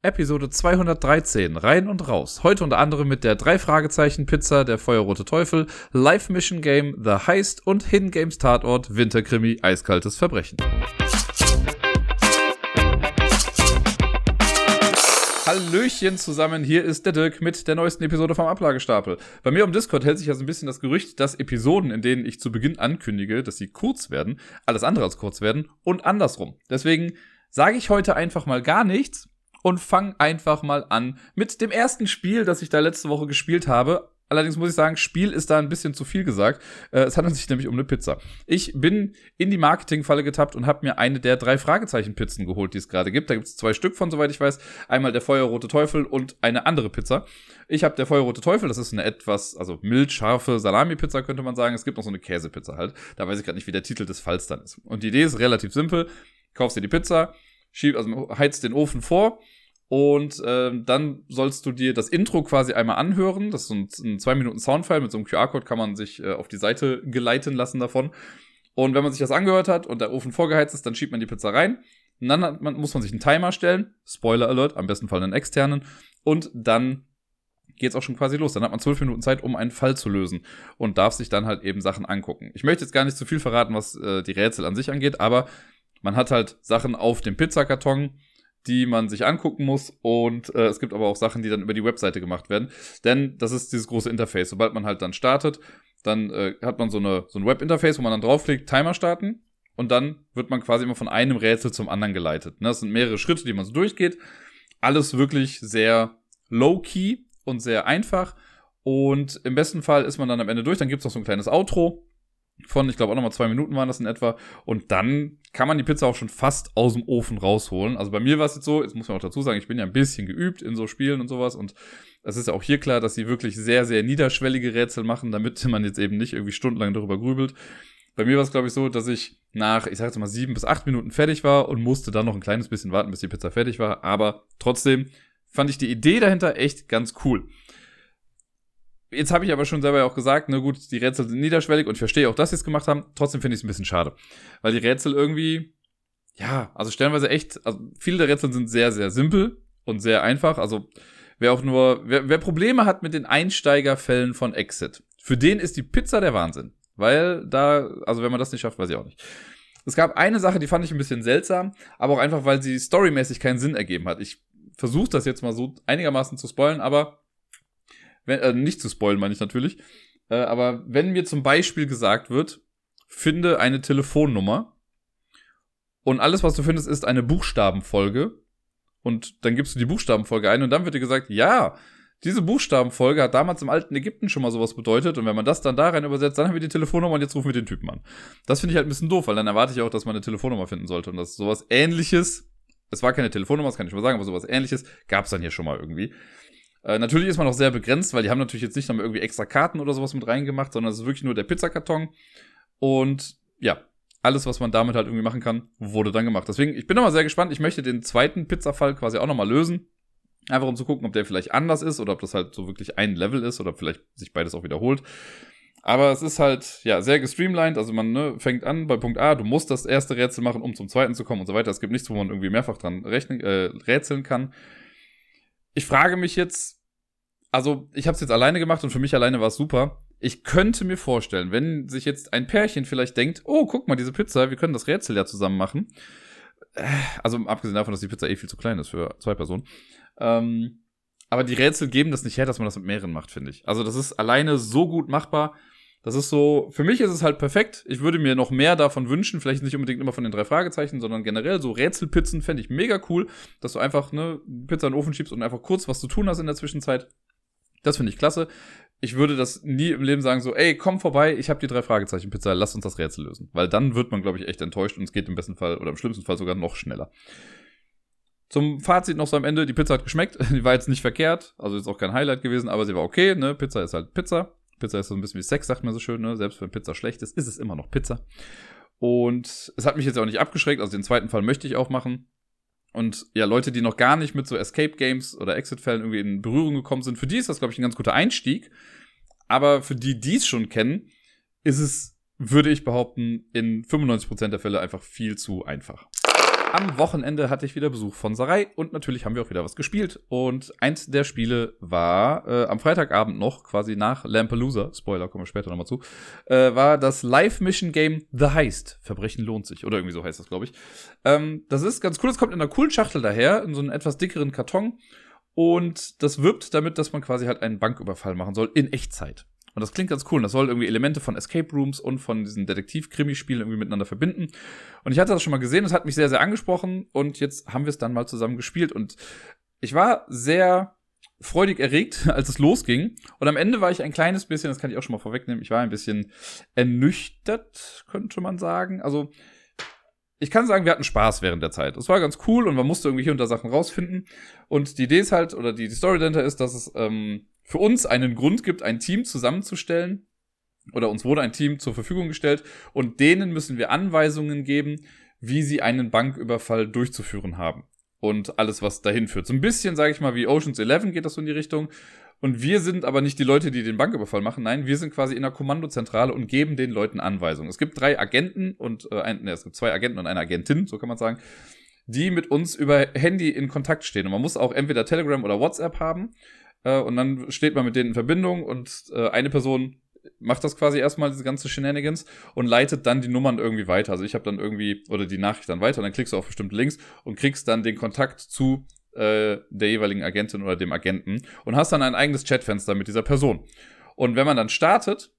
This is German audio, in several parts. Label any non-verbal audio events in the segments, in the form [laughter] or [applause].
Episode 213, rein und raus. Heute unter anderem mit der drei Fragezeichen Pizza, der Feuerrote Teufel, Live Mission Game, The Heist und Hidden Games Tatort, Winterkrimi, eiskaltes Verbrechen. Hallöchen zusammen, hier ist der Dirk mit der neuesten Episode vom Ablagestapel. Bei mir im Discord hält sich ja so ein bisschen das Gerücht, dass Episoden, in denen ich zu Beginn ankündige, dass sie kurz werden, alles andere als kurz werden und andersrum. Deswegen sage ich heute einfach mal gar nichts und fang einfach mal an mit dem ersten Spiel, das ich da letzte Woche gespielt habe. Allerdings muss ich sagen, Spiel ist da ein bisschen zu viel gesagt. Äh, es handelt sich nämlich um eine Pizza. Ich bin in die Marketingfalle getappt und habe mir eine der drei Fragezeichen-Pizzen geholt, die es gerade gibt. Da gibt es zwei Stück von, soweit ich weiß. Einmal der Feuerrote Teufel und eine andere Pizza. Ich habe der Feuerrote Teufel, das ist eine etwas, also mild scharfe Salami-Pizza, könnte man sagen. Es gibt noch so eine Käsepizza halt. Da weiß ich gerade nicht, wie der Titel des Falls dann ist. Und die Idee ist relativ simpel. Kaufst dir die Pizza, schieb, also heizt den Ofen vor und ähm, dann sollst du dir das Intro quasi einmal anhören. Das ist so ein, ein zwei Minuten Soundfile mit so einem QR-Code kann man sich äh, auf die Seite geleiten lassen davon. Und wenn man sich das angehört hat und der Ofen vorgeheizt ist, dann schiebt man die Pizza rein. Und dann man, muss man sich einen Timer stellen. Spoiler Alert, am besten Fall einen externen. Und dann geht's auch schon quasi los. Dann hat man zwölf Minuten Zeit, um einen Fall zu lösen und darf sich dann halt eben Sachen angucken. Ich möchte jetzt gar nicht zu viel verraten, was äh, die Rätsel an sich angeht, aber man hat halt Sachen auf dem Pizzakarton, die man sich angucken muss. Und äh, es gibt aber auch Sachen, die dann über die Webseite gemacht werden. Denn das ist dieses große Interface. Sobald man halt dann startet, dann äh, hat man so, eine, so ein Web-Interface, wo man dann draufklickt, Timer starten. Und dann wird man quasi immer von einem Rätsel zum anderen geleitet. Ne? Das sind mehrere Schritte, die man so durchgeht. Alles wirklich sehr low-key und sehr einfach. Und im besten Fall ist man dann am Ende durch. Dann gibt es noch so ein kleines Outro von, ich glaube auch nochmal zwei Minuten waren das in etwa. Und dann kann man die Pizza auch schon fast aus dem Ofen rausholen. Also bei mir war es jetzt so, jetzt muss man auch dazu sagen, ich bin ja ein bisschen geübt in so Spielen und sowas. Und es ist ja auch hier klar, dass sie wirklich sehr, sehr niederschwellige Rätsel machen, damit [laughs] man jetzt eben nicht irgendwie stundenlang darüber grübelt. Bei mir war es, glaube ich, so, dass ich nach, ich sage jetzt mal, sieben bis acht Minuten fertig war und musste dann noch ein kleines bisschen warten, bis die Pizza fertig war. Aber trotzdem fand ich die Idee dahinter echt ganz cool. Jetzt habe ich aber schon selber auch gesagt, ne gut, die Rätsel sind niederschwellig und ich verstehe auch, dass sie es gemacht haben. Trotzdem finde ich es ein bisschen schade. Weil die Rätsel irgendwie, ja, also stellenweise echt, also viele der Rätsel sind sehr, sehr simpel und sehr einfach. Also wer auch nur, wer, wer Probleme hat mit den Einsteigerfällen von Exit, für den ist die Pizza der Wahnsinn. Weil da, also wenn man das nicht schafft, weiß ich auch nicht. Es gab eine Sache, die fand ich ein bisschen seltsam, aber auch einfach, weil sie storymäßig keinen Sinn ergeben hat. Ich versuche das jetzt mal so einigermaßen zu spoilen, aber wenn, äh, nicht zu spoilen meine ich natürlich, äh, aber wenn mir zum Beispiel gesagt wird, finde eine Telefonnummer und alles, was du findest, ist eine Buchstabenfolge und dann gibst du die Buchstabenfolge ein und dann wird dir gesagt, ja, diese Buchstabenfolge hat damals im alten Ägypten schon mal sowas bedeutet und wenn man das dann da rein übersetzt, dann haben wir die Telefonnummer und jetzt rufen wir den Typen an. Das finde ich halt ein bisschen doof, weil dann erwarte ich auch, dass man eine Telefonnummer finden sollte und dass sowas ähnliches, es war keine Telefonnummer, das kann ich mal sagen, aber sowas ähnliches gab es dann hier schon mal irgendwie. Äh, natürlich ist man auch sehr begrenzt, weil die haben natürlich jetzt nicht noch irgendwie extra Karten oder sowas mit reingemacht, sondern es ist wirklich nur der Pizzakarton. Und ja, alles, was man damit halt irgendwie machen kann, wurde dann gemacht. Deswegen, ich bin nochmal sehr gespannt. Ich möchte den zweiten Pizzafall quasi auch nochmal lösen. Einfach um zu gucken, ob der vielleicht anders ist oder ob das halt so wirklich ein Level ist oder vielleicht sich beides auch wiederholt. Aber es ist halt, ja, sehr gestreamlined. Also man ne, fängt an bei Punkt A, du musst das erste Rätsel machen, um zum zweiten zu kommen und so weiter. Es gibt nichts, wo man irgendwie mehrfach dran rechnen, äh, rätseln kann. Ich frage mich jetzt, also ich habe es jetzt alleine gemacht und für mich alleine war es super. Ich könnte mir vorstellen, wenn sich jetzt ein Pärchen vielleicht denkt, oh, guck mal, diese Pizza, wir können das Rätsel ja zusammen machen. Äh, also abgesehen davon, dass die Pizza eh viel zu klein ist für zwei Personen. Ähm, aber die Rätsel geben das nicht her, dass man das mit mehreren macht, finde ich. Also das ist alleine so gut machbar. Das ist so, für mich ist es halt perfekt. Ich würde mir noch mehr davon wünschen. Vielleicht nicht unbedingt immer von den drei Fragezeichen, sondern generell so Rätselpizzen fände ich mega cool, dass du einfach ne Pizza in den Ofen schiebst und einfach kurz was zu tun hast in der Zwischenzeit. Das finde ich klasse. Ich würde das nie im Leben sagen, so, ey, komm vorbei, ich habe die drei Fragezeichen Pizza, lass uns das Rätsel lösen. Weil dann wird man, glaube ich, echt enttäuscht und es geht im besten Fall oder im schlimmsten Fall sogar noch schneller. Zum Fazit noch so am Ende, die Pizza hat geschmeckt, [laughs] die war jetzt nicht verkehrt, also ist auch kein Highlight gewesen, aber sie war okay, ne? Pizza ist halt Pizza. Pizza ist so ein bisschen wie Sex, sagt man so schön, ne? Selbst wenn Pizza schlecht ist, ist es immer noch Pizza. Und es hat mich jetzt auch nicht abgeschreckt, also den zweiten Fall möchte ich auch machen. Und ja, Leute, die noch gar nicht mit so Escape Games oder Exit-Fällen irgendwie in Berührung gekommen sind, für die ist das, glaube ich, ein ganz guter Einstieg. Aber für die, die es schon kennen, ist es, würde ich behaupten, in 95% der Fälle einfach viel zu einfach. Am Wochenende hatte ich wieder Besuch von Sarai und natürlich haben wir auch wieder was gespielt. Und eins der Spiele war äh, am Freitagabend noch, quasi nach Lampalooza, Spoiler, kommen wir später nochmal zu, äh, war das Live-Mission-Game The Heist. Verbrechen lohnt sich. Oder irgendwie so heißt das, glaube ich. Ähm, das ist ganz cool, es kommt in einer coolen Schachtel daher, in so einem etwas dickeren Karton. Und das wirbt damit, dass man quasi halt einen Banküberfall machen soll in Echtzeit. Und das klingt ganz cool. Und das soll irgendwie Elemente von Escape Rooms und von diesen Detektiv-Krimi-Spielen irgendwie miteinander verbinden. Und ich hatte das schon mal gesehen, das hat mich sehr, sehr angesprochen. Und jetzt haben wir es dann mal zusammen gespielt. Und ich war sehr freudig erregt, [laughs] als es losging. Und am Ende war ich ein kleines bisschen, das kann ich auch schon mal vorwegnehmen, ich war ein bisschen ernüchtert, könnte man sagen. Also, ich kann sagen, wir hatten Spaß während der Zeit. Es war ganz cool und man musste irgendwie hier da Sachen rausfinden. Und die Idee ist halt, oder die, die Story dahinter ist, dass es ähm, für uns einen Grund gibt, ein Team zusammenzustellen. Oder uns wurde ein Team zur Verfügung gestellt und denen müssen wir Anweisungen geben, wie sie einen Banküberfall durchzuführen haben. Und alles, was dahin führt. So ein bisschen, sage ich mal, wie Oceans 11 geht das so in die Richtung. Und wir sind aber nicht die Leute, die den Banküberfall machen. Nein, wir sind quasi in der Kommandozentrale und geben den Leuten Anweisungen. Es gibt drei Agenten und äh, ein, ne, es gibt zwei Agenten und eine Agentin, so kann man sagen, die mit uns über Handy in Kontakt stehen. Und man muss auch entweder Telegram oder WhatsApp haben. Äh, und dann steht man mit denen in Verbindung und äh, eine Person macht das quasi erstmal, diese ganze Shenanigans, und leitet dann die Nummern irgendwie weiter. Also ich habe dann irgendwie, oder die Nachricht dann weiter, und dann klickst du auf bestimmte Links und kriegst dann den Kontakt zu äh, der jeweiligen Agentin oder dem Agenten und hast dann ein eigenes Chatfenster mit dieser Person. Und wenn man dann startet,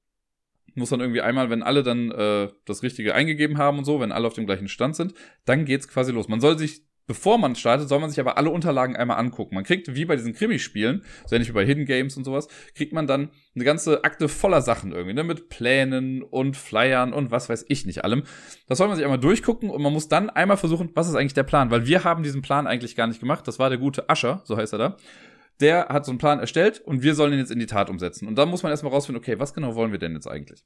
muss dann irgendwie einmal, wenn alle dann äh, das Richtige eingegeben haben und so, wenn alle auf dem gleichen Stand sind, dann geht's quasi los. Man soll sich Bevor man startet, soll man sich aber alle Unterlagen einmal angucken. Man kriegt, wie bei diesen Krimispielen, so ähnlich wie bei Hidden Games und sowas, kriegt man dann eine ganze Akte voller Sachen irgendwie, ne? Mit Plänen und Flyern und was weiß ich nicht allem. Das soll man sich einmal durchgucken und man muss dann einmal versuchen, was ist eigentlich der Plan? Weil wir haben diesen Plan eigentlich gar nicht gemacht. Das war der gute Ascher, so heißt er da der hat so einen Plan erstellt und wir sollen ihn jetzt in die Tat umsetzen. Und dann muss man erstmal rausfinden, okay, was genau wollen wir denn jetzt eigentlich?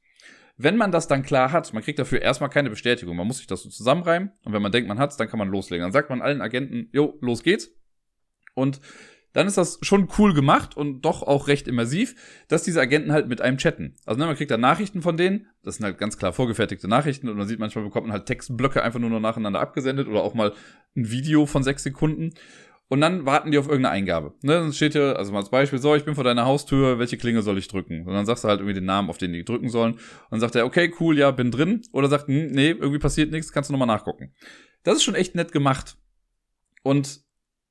Wenn man das dann klar hat, man kriegt dafür erstmal keine Bestätigung, man muss sich das so zusammenreimen und wenn man denkt, man hat's, dann kann man loslegen. Dann sagt man allen Agenten, jo, los geht's. Und dann ist das schon cool gemacht und doch auch recht immersiv, dass diese Agenten halt mit einem chatten. Also ne, man kriegt dann Nachrichten von denen, das sind halt ganz klar vorgefertigte Nachrichten und man sieht manchmal bekommt man halt Textblöcke einfach nur noch nacheinander abgesendet oder auch mal ein Video von sechs Sekunden und dann warten die auf irgendeine Eingabe. Ne, dann steht hier, also mal als Beispiel, so, ich bin vor deiner Haustür, welche Klinge soll ich drücken? Und dann sagst du halt irgendwie den Namen, auf den die drücken sollen. Und dann sagt er, okay, cool, ja, bin drin. Oder sagt, hm, nee, irgendwie passiert nichts, kannst du nochmal nachgucken. Das ist schon echt nett gemacht. Und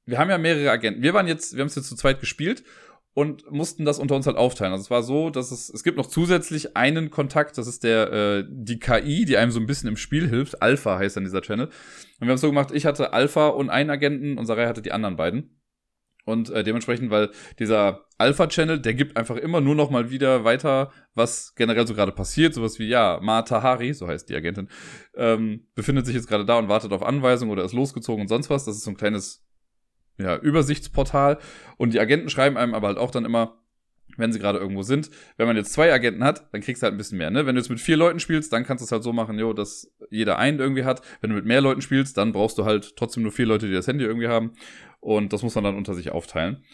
wir haben ja mehrere Agenten. Wir waren jetzt, wir haben es jetzt zu zweit gespielt und mussten das unter uns halt aufteilen. Also es war so, dass es, es gibt noch zusätzlich einen Kontakt, das ist der, äh, die KI, die einem so ein bisschen im Spiel hilft. Alpha heißt dann dieser Channel. Und wir haben es so gemacht, ich hatte Alpha und einen Agenten und Sarai hatte die anderen beiden. Und äh, dementsprechend, weil dieser Alpha-Channel, der gibt einfach immer nur noch mal wieder weiter, was generell so gerade passiert. Sowas wie, ja, Mata Hari, so heißt die Agentin, ähm, befindet sich jetzt gerade da und wartet auf Anweisung oder ist losgezogen und sonst was. Das ist so ein kleines ja, Übersichtsportal. Und die Agenten schreiben einem aber halt auch dann immer, wenn sie gerade irgendwo sind. Wenn man jetzt zwei Agenten hat, dann kriegst du halt ein bisschen mehr. Ne? Wenn du jetzt mit vier Leuten spielst, dann kannst du es halt so machen, jo, dass jeder einen irgendwie hat. Wenn du mit mehr Leuten spielst, dann brauchst du halt trotzdem nur vier Leute, die das Handy irgendwie haben. Und das muss man dann unter sich aufteilen.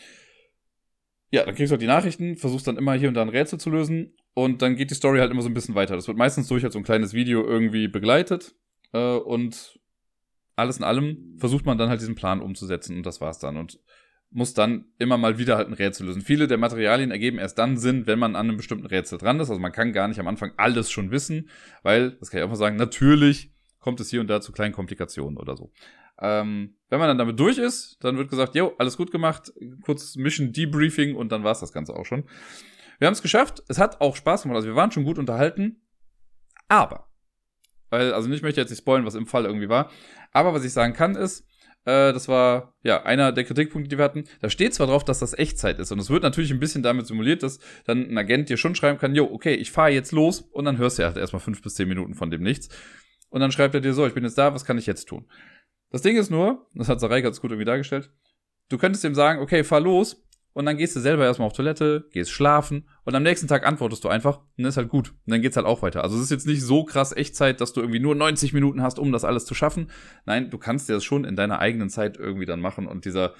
Ja, dann kriegst du halt die Nachrichten, versuchst dann immer hier und da ein Rätsel zu lösen. Und dann geht die Story halt immer so ein bisschen weiter. Das wird meistens durch halt so ein kleines Video irgendwie begleitet. Äh, und alles in allem versucht man dann halt diesen Plan umzusetzen und das war's dann. Und muss dann immer mal wieder halt ein Rätsel lösen. Viele der Materialien ergeben erst dann Sinn, wenn man an einem bestimmten Rätsel dran ist. Also man kann gar nicht am Anfang alles schon wissen, weil, das kann ich auch mal sagen, natürlich kommt es hier und da zu kleinen Komplikationen oder so. Ähm, wenn man dann damit durch ist, dann wird gesagt, jo, alles gut gemacht, kurz Mission Debriefing und dann war's das Ganze auch schon. Wir haben es geschafft, es hat auch Spaß gemacht, also wir waren schon gut unterhalten, aber, weil, also ich möchte jetzt nicht spoilen, was im Fall irgendwie war, aber was ich sagen kann ist, äh, das war ja einer der Kritikpunkte, die wir hatten. Da steht zwar drauf, dass das Echtzeit ist und es wird natürlich ein bisschen damit simuliert, dass dann ein Agent dir schon schreiben kann, jo, okay, ich fahre jetzt los und dann hörst du halt erstmal fünf bis zehn Minuten von dem nichts. Und dann schreibt er dir so, ich bin jetzt da, was kann ich jetzt tun? Das Ding ist nur, das hat Sarai ganz gut irgendwie dargestellt, du könntest ihm sagen, okay, fahr los, und dann gehst du selber erstmal auf Toilette, gehst schlafen und am nächsten Tag antwortest du einfach und dann ist halt gut. Und dann geht's halt auch weiter. Also es ist jetzt nicht so krass Echtzeit, dass du irgendwie nur 90 Minuten hast, um das alles zu schaffen. Nein, du kannst dir das schon in deiner eigenen Zeit irgendwie dann machen und dieser,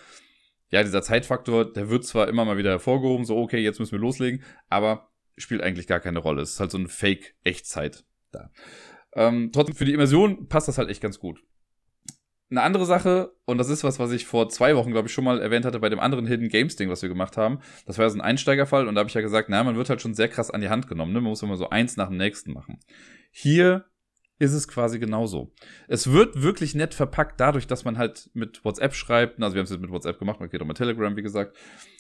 ja, dieser Zeitfaktor, der wird zwar immer mal wieder hervorgehoben, so okay, jetzt müssen wir loslegen, aber spielt eigentlich gar keine Rolle. Es ist halt so eine Fake-Echtzeit da. Ähm, trotzdem, für die Immersion passt das halt echt ganz gut. Eine andere Sache, und das ist was, was ich vor zwei Wochen, glaube ich, schon mal erwähnt hatte bei dem anderen Hidden Games Ding, was wir gemacht haben. Das war ja so ein Einsteigerfall und da habe ich ja gesagt, naja, man wird halt schon sehr krass an die Hand genommen. Ne? Man muss immer so eins nach dem nächsten machen. Hier ist es quasi genauso. Es wird wirklich nett verpackt dadurch, dass man halt mit WhatsApp schreibt. Also wir haben es jetzt mit WhatsApp gemacht, man geht auch mit Telegram, wie gesagt.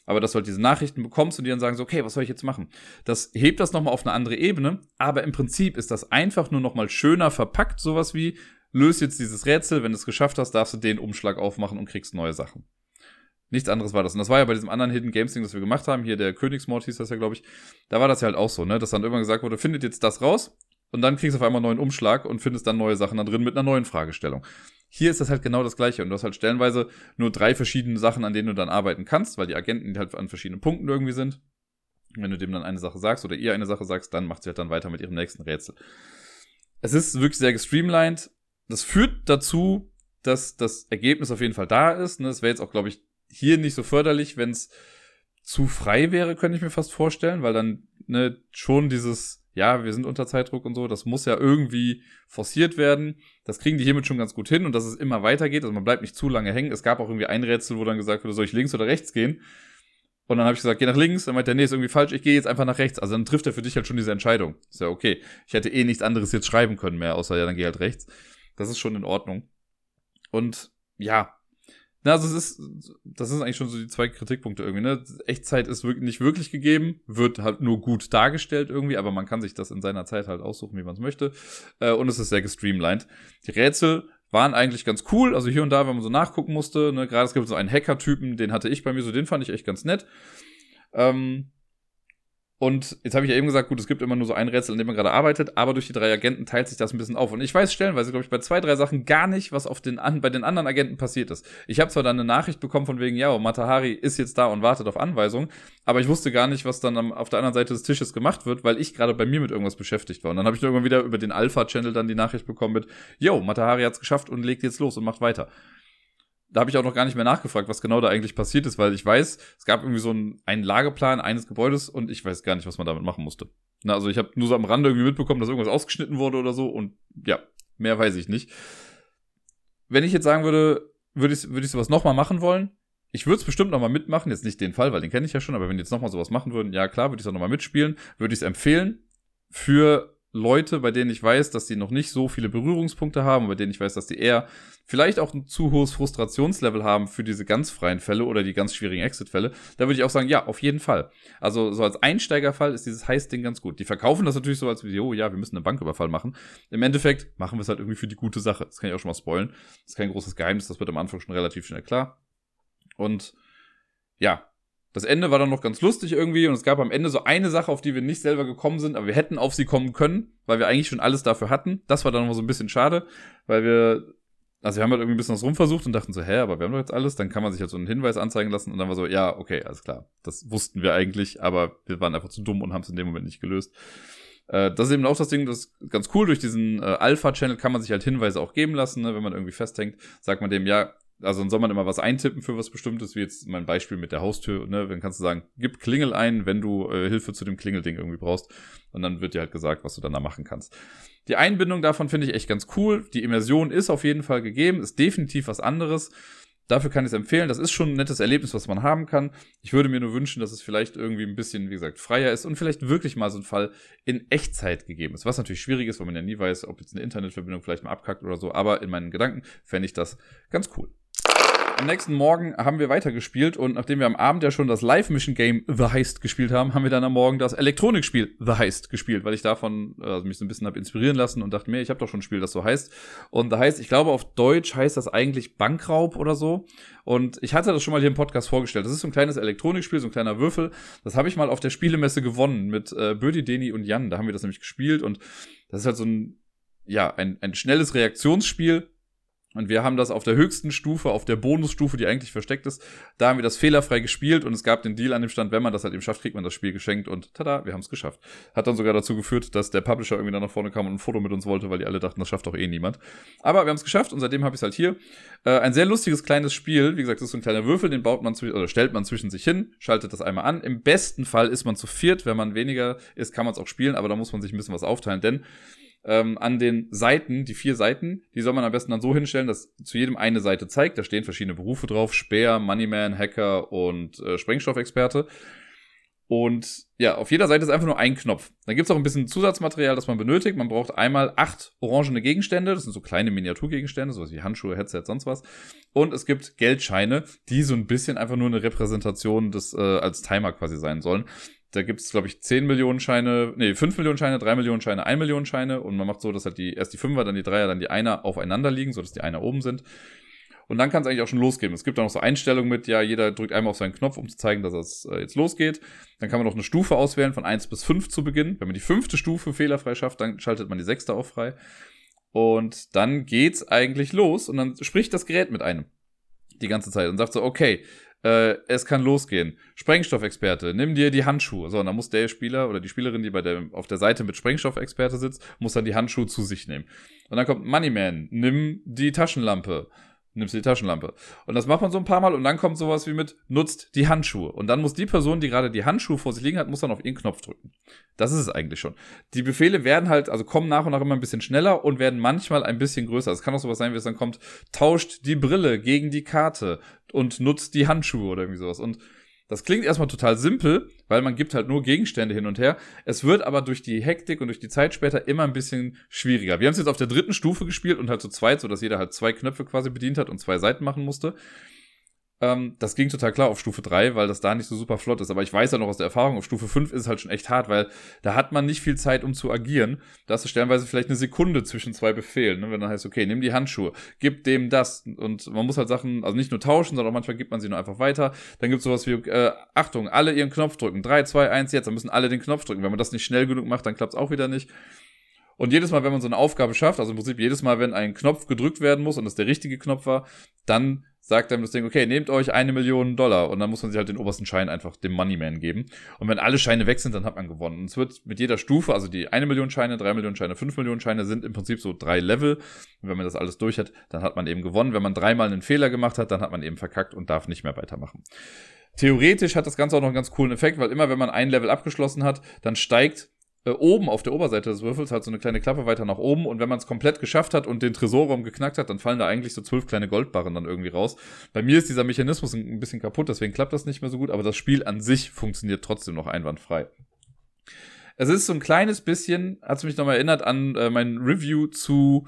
Aber dass du halt diese Nachrichten bekommst und die dann sagen so, okay, was soll ich jetzt machen? Das hebt das nochmal auf eine andere Ebene. Aber im Prinzip ist das einfach nur nochmal schöner verpackt. Sowas wie, löse jetzt dieses Rätsel, wenn du es geschafft hast, darfst du den Umschlag aufmachen und kriegst neue Sachen. Nichts anderes war das. Und das war ja bei diesem anderen Hidden Games Ding, das wir gemacht haben, hier der Königsmord hieß das ja, glaube ich. Da war das ja halt auch so, ne, dass dann irgendwann gesagt wurde, findet jetzt das raus und dann kriegst du auf einmal einen neuen Umschlag und findest dann neue Sachen da drin mit einer neuen Fragestellung. Hier ist das halt genau das gleiche und du hast halt stellenweise nur drei verschiedene Sachen, an denen du dann arbeiten kannst, weil die Agenten halt an verschiedenen Punkten irgendwie sind. wenn du dem dann eine Sache sagst oder ihr eine Sache sagst, dann macht sie halt dann weiter mit ihrem nächsten Rätsel. Es ist wirklich sehr gestreamlined. Das führt dazu, dass das Ergebnis auf jeden Fall da ist. Es wäre jetzt auch, glaube ich, hier nicht so förderlich, wenn es zu frei wäre, könnte ich mir fast vorstellen, weil dann ne, schon dieses ja, wir sind unter Zeitdruck und so, das muss ja irgendwie forciert werden. Das kriegen die hiermit schon ganz gut hin und dass es immer weitergeht, also man bleibt nicht zu lange hängen. Es gab auch irgendwie ein Rätsel, wo dann gesagt wurde, soll ich links oder rechts gehen? Und dann habe ich gesagt, geh nach links. Dann meint der, nee, ist irgendwie falsch, ich gehe jetzt einfach nach rechts. Also dann trifft er für dich halt schon diese Entscheidung. Ist ja okay. Ich hätte eh nichts anderes jetzt schreiben können mehr, außer ja, dann geh halt rechts. Das ist schon in Ordnung. Und ja, na, also es ist, das sind eigentlich schon so die zwei Kritikpunkte irgendwie, ne? Echtzeit ist wirklich nicht wirklich gegeben, wird halt nur gut dargestellt irgendwie, aber man kann sich das in seiner Zeit halt aussuchen, wie man es möchte. Äh, und es ist sehr gestreamlined. Die Rätsel waren eigentlich ganz cool, also hier und da, wenn man so nachgucken musste, ne, gerade es gibt so einen Hacker-Typen, den hatte ich bei mir so, den fand ich echt ganz nett. Ähm, und jetzt habe ich ja eben gesagt, gut, es gibt immer nur so ein Rätsel, an dem man gerade arbeitet, aber durch die drei Agenten teilt sich das ein bisschen auf. Und ich weiß stellenweise, glaube ich, bei zwei, drei Sachen gar nicht, was auf den, an, bei den anderen Agenten passiert ist. Ich habe zwar dann eine Nachricht bekommen von wegen, ja, Matahari ist jetzt da und wartet auf Anweisung, aber ich wusste gar nicht, was dann am, auf der anderen Seite des Tisches gemacht wird, weil ich gerade bei mir mit irgendwas beschäftigt war. Und dann habe ich irgendwann wieder über den Alpha-Channel dann die Nachricht bekommen mit, yo, Matahari hat's geschafft und legt jetzt los und macht weiter da habe ich auch noch gar nicht mehr nachgefragt, was genau da eigentlich passiert ist, weil ich weiß, es gab irgendwie so einen, einen Lageplan eines Gebäudes und ich weiß gar nicht, was man damit machen musste. Na, also ich habe nur so am Rande irgendwie mitbekommen, dass irgendwas ausgeschnitten wurde oder so und ja, mehr weiß ich nicht. Wenn ich jetzt sagen würde, würde ich, würde ich sowas nochmal machen wollen, ich würde es bestimmt nochmal mitmachen, jetzt nicht den Fall, weil den kenne ich ja schon, aber wenn die jetzt nochmal sowas machen würden, ja klar, würde ich es auch nochmal mitspielen, würde ich es empfehlen für Leute, bei denen ich weiß, dass die noch nicht so viele Berührungspunkte haben, bei denen ich weiß, dass die eher vielleicht auch ein zu hohes Frustrationslevel haben für diese ganz freien Fälle oder die ganz schwierigen Exit-Fälle, da würde ich auch sagen, ja, auf jeden Fall. Also so als Einsteigerfall ist dieses Heist-Ding ganz gut. Die verkaufen das natürlich so als oh ja, wir müssen einen Banküberfall machen. Im Endeffekt machen wir es halt irgendwie für die gute Sache. Das kann ich auch schon mal spoilen. Das ist kein großes Geheimnis, das wird am Anfang schon relativ schnell klar. Und ja, das Ende war dann noch ganz lustig irgendwie und es gab am Ende so eine Sache, auf die wir nicht selber gekommen sind, aber wir hätten auf sie kommen können, weil wir eigentlich schon alles dafür hatten. Das war dann noch so ein bisschen schade, weil wir, also wir haben halt irgendwie ein bisschen was rumversucht und dachten so, hä, aber wir haben doch jetzt alles. Dann kann man sich halt so einen Hinweis anzeigen lassen und dann war so, ja, okay, alles klar. Das wussten wir eigentlich, aber wir waren einfach zu dumm und haben es in dem Moment nicht gelöst. Äh, das ist eben auch das Ding, das ist ganz cool. Durch diesen äh, Alpha-Channel kann man sich halt Hinweise auch geben lassen, ne? wenn man irgendwie festhängt. Sagt man dem, ja, also dann soll man immer was eintippen für was Bestimmtes, wie jetzt mein Beispiel mit der Haustür, ne? Dann kannst du sagen, gib Klingel ein, wenn du äh, Hilfe zu dem Klingelding irgendwie brauchst. Und dann wird dir halt gesagt, was du dann da machen kannst. Die Einbindung davon finde ich echt ganz cool. Die Immersion ist auf jeden Fall gegeben, ist definitiv was anderes. Dafür kann ich es empfehlen. Das ist schon ein nettes Erlebnis, was man haben kann. Ich würde mir nur wünschen, dass es vielleicht irgendwie ein bisschen, wie gesagt, freier ist und vielleicht wirklich mal so ein Fall in Echtzeit gegeben ist. Was natürlich schwierig ist, weil man ja nie weiß, ob jetzt eine Internetverbindung vielleicht mal abkackt oder so. Aber in meinen Gedanken fände ich das ganz cool. Am nächsten Morgen haben wir weitergespielt und nachdem wir am Abend ja schon das Live-Mission-Game The Heist gespielt haben, haben wir dann am Morgen das Elektronikspiel The Heist gespielt, weil ich davon also mich so ein bisschen habe inspirieren lassen und dachte mir, ich habe doch schon ein Spiel, das so heißt. Und The Heist, ich glaube auf Deutsch heißt das eigentlich Bankraub oder so. Und ich hatte das schon mal hier im Podcast vorgestellt. Das ist so ein kleines Elektronikspiel, so ein kleiner Würfel. Das habe ich mal auf der Spielemesse gewonnen mit äh, Bödi, Deni und Jan. Da haben wir das nämlich gespielt und das ist halt so ein, ja, ein, ein schnelles Reaktionsspiel und wir haben das auf der höchsten Stufe, auf der Bonusstufe, die eigentlich versteckt ist. Da haben wir das fehlerfrei gespielt und es gab den Deal an dem Stand, wenn man das halt eben schafft, kriegt man das Spiel geschenkt und tada, wir haben es geschafft. Hat dann sogar dazu geführt, dass der Publisher irgendwie dann nach vorne kam und ein Foto mit uns wollte, weil die alle dachten, das schafft doch eh niemand. Aber wir haben es geschafft und seitdem habe ich es halt hier. Äh, ein sehr lustiges kleines Spiel. Wie gesagt, das ist so ein kleiner Würfel, den baut man oder stellt man zwischen sich hin, schaltet das einmal an. Im besten Fall ist man zu viert. Wenn man weniger ist, kann man es auch spielen, aber da muss man sich ein bisschen was aufteilen, denn ähm, an den Seiten, die vier Seiten, die soll man am besten dann so hinstellen, dass zu jedem eine Seite zeigt. Da stehen verschiedene Berufe drauf, Speer, Moneyman, Hacker und äh, Sprengstoffexperte. Und ja, auf jeder Seite ist einfach nur ein Knopf. Dann gibt's auch ein bisschen Zusatzmaterial, das man benötigt. Man braucht einmal acht orangene Gegenstände. Das sind so kleine Miniaturgegenstände, sowas wie Handschuhe, Headset, sonst was. Und es gibt Geldscheine, die so ein bisschen einfach nur eine Repräsentation des äh, als Timer quasi sein sollen. Da gibt's glaube ich, 10 Millionen Scheine, nee, 5 Millionen Scheine, 3 Millionen Scheine, 1 Million Scheine. Und man macht so, dass halt die erst die Fünfer, dann die Dreier, dann die Einer aufeinander liegen, sodass die Einer oben sind. Und dann kann es eigentlich auch schon losgehen. Es gibt auch noch so Einstellungen mit, ja, jeder drückt einmal auf seinen Knopf, um zu zeigen, dass es äh, jetzt losgeht. Dann kann man noch eine Stufe auswählen von eins bis fünf zu Beginn. Wenn man die fünfte Stufe fehlerfrei schafft, dann schaltet man die sechste auch frei. Und dann geht's eigentlich los und dann spricht das Gerät mit einem die ganze Zeit und sagt so, okay, äh, es kann losgehen. Sprengstoffexperte, nimm dir die Handschuhe. So, und dann muss der Spieler oder die Spielerin, die bei der, auf der Seite mit Sprengstoffexperte sitzt, muss dann die Handschuhe zu sich nehmen. Und dann kommt Moneyman, nimm die Taschenlampe nimmst du die Taschenlampe. Und das macht man so ein paar Mal und dann kommt sowas wie mit, nutzt die Handschuhe. Und dann muss die Person, die gerade die Handschuhe vor sich liegen hat, muss dann auf ihren Knopf drücken. Das ist es eigentlich schon. Die Befehle werden halt, also kommen nach und nach immer ein bisschen schneller und werden manchmal ein bisschen größer. Es kann auch sowas sein, wie es dann kommt, tauscht die Brille gegen die Karte und nutzt die Handschuhe oder irgendwie sowas. Und das klingt erstmal total simpel, weil man gibt halt nur Gegenstände hin und her. Es wird aber durch die Hektik und durch die Zeit später immer ein bisschen schwieriger. Wir haben es jetzt auf der dritten Stufe gespielt und halt zu zweit, so dass jeder halt zwei Knöpfe quasi bedient hat und zwei Seiten machen musste. Ähm, das ging total klar auf Stufe 3, weil das da nicht so super flott ist. Aber ich weiß ja noch aus der Erfahrung, auf Stufe 5 ist es halt schon echt hart, weil da hat man nicht viel Zeit, um zu agieren. Da hast du stellenweise vielleicht eine Sekunde zwischen zwei Befehlen. Ne? Wenn dann heißt, okay, nimm die Handschuhe, gib dem das. Und man muss halt Sachen, also nicht nur tauschen, sondern manchmal gibt man sie nur einfach weiter. Dann gibt es sowas wie, äh, Achtung, alle ihren Knopf drücken. 3, 2, 1, jetzt. Dann müssen alle den Knopf drücken. Wenn man das nicht schnell genug macht, dann klappt es auch wieder nicht. Und jedes Mal, wenn man so eine Aufgabe schafft, also im Prinzip jedes Mal, wenn ein Knopf gedrückt werden muss und das der richtige Knopf war, dann sagt einem das Ding, okay, nehmt euch eine Million Dollar und dann muss man sich halt den obersten Schein einfach dem Moneyman geben. Und wenn alle Scheine weg sind, dann hat man gewonnen. Und es wird mit jeder Stufe, also die eine Million Scheine, drei Millionen Scheine, fünf Millionen Scheine sind im Prinzip so drei Level. Und wenn man das alles durch hat, dann hat man eben gewonnen. Wenn man dreimal einen Fehler gemacht hat, dann hat man eben verkackt und darf nicht mehr weitermachen. Theoretisch hat das Ganze auch noch einen ganz coolen Effekt, weil immer wenn man ein Level abgeschlossen hat, dann steigt äh, oben auf der Oberseite des Würfels halt so eine kleine Klappe weiter nach oben und wenn man es komplett geschafft hat und den Tresorraum geknackt hat, dann fallen da eigentlich so zwölf kleine Goldbarren dann irgendwie raus. Bei mir ist dieser Mechanismus ein bisschen kaputt, deswegen klappt das nicht mehr so gut, aber das Spiel an sich funktioniert trotzdem noch einwandfrei. Es ist so ein kleines bisschen, hat es mich nochmal erinnert an äh, mein Review zu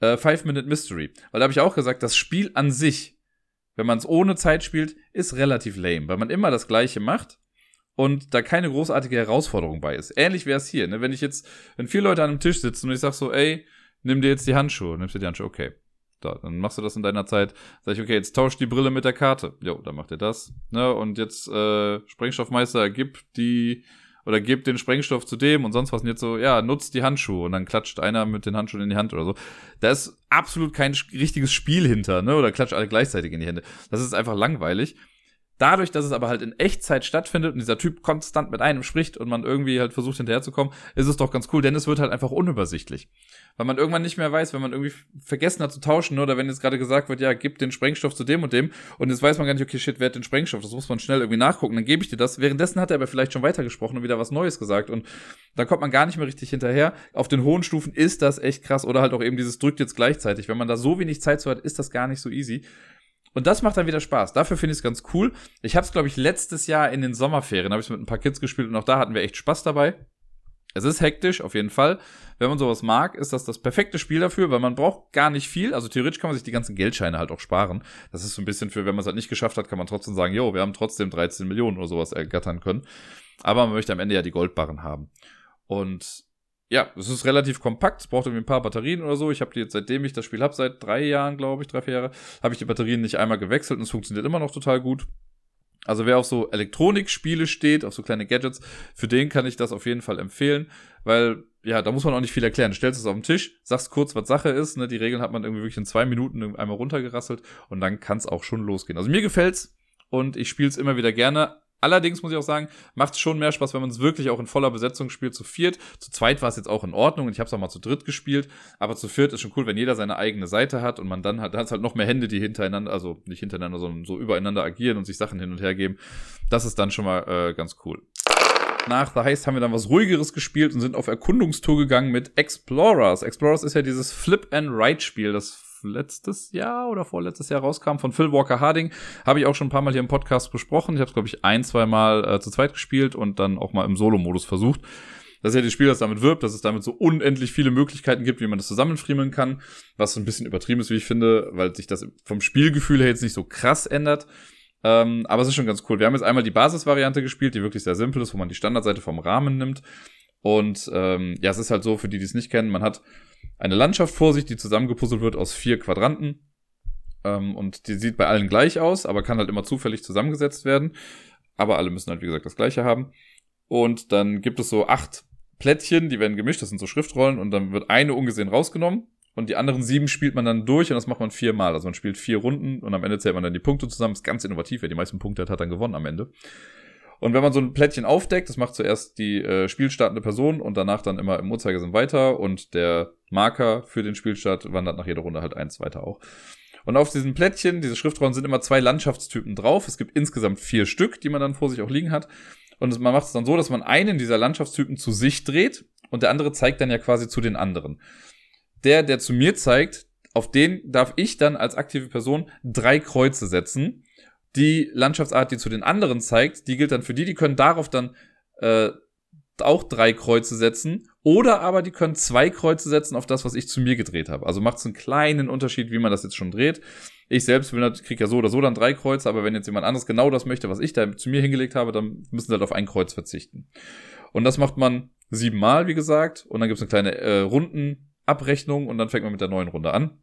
äh, Five Minute Mystery, weil da habe ich auch gesagt, das Spiel an sich, wenn man es ohne Zeit spielt, ist relativ lame, weil man immer das gleiche macht und da keine großartige Herausforderung bei ist. Ähnlich wäre es hier, ne? Wenn ich jetzt, wenn vier Leute an einem Tisch sitzen und ich sag so, ey, nimm dir jetzt die Handschuhe, nimmst du die Handschuhe, okay. Da, dann machst du das in deiner Zeit. Sag ich, okay, jetzt tausch die Brille mit der Karte. Jo, dann macht ihr das. Ne? Und jetzt, äh, Sprengstoffmeister, gib die, oder gib den Sprengstoff zu dem und sonst was. Und jetzt so, ja, nutzt die Handschuhe. Und dann klatscht einer mit den Handschuhen in die Hand oder so. Da ist absolut kein richtiges Spiel hinter, ne? Oder klatscht alle gleichzeitig in die Hände. Das ist einfach langweilig. Dadurch, dass es aber halt in Echtzeit stattfindet und dieser Typ konstant mit einem spricht und man irgendwie halt versucht hinterherzukommen, ist es doch ganz cool, denn es wird halt einfach unübersichtlich. Weil man irgendwann nicht mehr weiß, wenn man irgendwie vergessen hat zu tauschen oder wenn jetzt gerade gesagt wird, ja, gib den Sprengstoff zu dem und dem und jetzt weiß man gar nicht, okay, shit, wer hat den Sprengstoff? Das muss man schnell irgendwie nachgucken, dann gebe ich dir das. Währenddessen hat er aber vielleicht schon weitergesprochen und wieder was Neues gesagt und da kommt man gar nicht mehr richtig hinterher. Auf den hohen Stufen ist das echt krass oder halt auch eben dieses drückt jetzt gleichzeitig. Wenn man da so wenig Zeit zu hat, ist das gar nicht so easy. Und das macht dann wieder Spaß. Dafür finde ich es ganz cool. Ich habe es, glaube ich, letztes Jahr in den Sommerferien, habe ich mit ein paar Kids gespielt und auch da hatten wir echt Spaß dabei. Es ist hektisch, auf jeden Fall. Wenn man sowas mag, ist das das perfekte Spiel dafür, weil man braucht gar nicht viel. Also theoretisch kann man sich die ganzen Geldscheine halt auch sparen. Das ist so ein bisschen für, wenn man es halt nicht geschafft hat, kann man trotzdem sagen, jo, wir haben trotzdem 13 Millionen oder sowas ergattern können. Aber man möchte am Ende ja die Goldbarren haben. Und ja, es ist relativ kompakt, es braucht irgendwie ein paar Batterien oder so. Ich habe die jetzt, seitdem ich das Spiel habe, seit drei Jahren, glaube ich, drei, vier Jahre, habe ich die Batterien nicht einmal gewechselt und es funktioniert immer noch total gut. Also wer auf so Elektronikspiele steht, auf so kleine Gadgets, für den kann ich das auf jeden Fall empfehlen, weil ja, da muss man auch nicht viel erklären. Stellst es auf den Tisch, sagst kurz, was Sache ist, ne? Die Regeln hat man irgendwie wirklich in zwei Minuten einmal runtergerasselt und dann kann es auch schon losgehen. Also mir gefällt's und ich spiele es immer wieder gerne. Allerdings muss ich auch sagen, macht es schon mehr Spaß, wenn man es wirklich auch in voller Besetzung spielt, zu viert. Zu zweit war es jetzt auch in Ordnung und ich habe es auch mal zu dritt gespielt. Aber zu viert ist schon cool, wenn jeder seine eigene Seite hat und man dann hat, da hat halt noch mehr Hände, die hintereinander, also nicht hintereinander, sondern so übereinander agieren und sich Sachen hin und her geben. Das ist dann schon mal äh, ganz cool. nach The Heist haben wir dann was ruhigeres gespielt und sind auf Erkundungstour gegangen mit Explorers. Explorers ist ja dieses Flip-and-Ride-Spiel, das letztes Jahr oder vorletztes Jahr rauskam von Phil Walker Harding. Habe ich auch schon ein paar Mal hier im Podcast besprochen. Ich habe es, glaube ich, ein, zwei Mal äh, zu zweit gespielt und dann auch mal im Solo-Modus versucht. Das ist ja das Spiel, das damit wirbt, dass es damit so unendlich viele Möglichkeiten gibt, wie man das zusammenfriemeln kann. Was so ein bisschen übertrieben ist, wie ich finde, weil sich das vom Spielgefühl her jetzt nicht so krass ändert. Ähm, aber es ist schon ganz cool. Wir haben jetzt einmal die Basisvariante gespielt, die wirklich sehr simpel ist, wo man die Standardseite vom Rahmen nimmt. Und ähm, ja, es ist halt so, für die, die es nicht kennen, man hat eine Landschaft vor sich, die zusammengepuzzelt wird aus vier Quadranten. Ähm, und die sieht bei allen gleich aus, aber kann halt immer zufällig zusammengesetzt werden. Aber alle müssen halt, wie gesagt, das gleiche haben. Und dann gibt es so acht Plättchen, die werden gemischt, das sind so Schriftrollen, und dann wird eine ungesehen rausgenommen. Und die anderen sieben spielt man dann durch und das macht man viermal. Also man spielt vier Runden und am Ende zählt man dann die Punkte zusammen. Ist ganz innovativ, wer die meisten Punkte hat, hat dann gewonnen am Ende. Und wenn man so ein Plättchen aufdeckt, das macht zuerst die äh, spielstartende Person und danach dann immer im Uhrzeigersinn weiter und der Marker für den Spielstart wandert nach jeder Runde halt eins weiter auch. Und auf diesen Plättchen, diese Schriftrollen sind immer zwei Landschaftstypen drauf. Es gibt insgesamt vier Stück, die man dann vor sich auch liegen hat. Und man macht es dann so, dass man einen dieser Landschaftstypen zu sich dreht und der andere zeigt dann ja quasi zu den anderen. Der, der zu mir zeigt, auf den darf ich dann als aktive Person drei Kreuze setzen. Die Landschaftsart, die zu den anderen zeigt, die gilt dann für die, die können darauf dann äh, auch drei Kreuze setzen. Oder aber die können zwei Kreuze setzen auf das, was ich zu mir gedreht habe. Also macht es einen kleinen Unterschied, wie man das jetzt schon dreht. Ich selbst will krieg ja so oder so dann drei Kreuze, aber wenn jetzt jemand anderes genau das möchte, was ich da zu mir hingelegt habe, dann müssen sie halt auf ein Kreuz verzichten. Und das macht man siebenmal, wie gesagt. Und dann gibt es eine kleine äh, Rundenabrechnung und dann fängt man mit der neuen Runde an.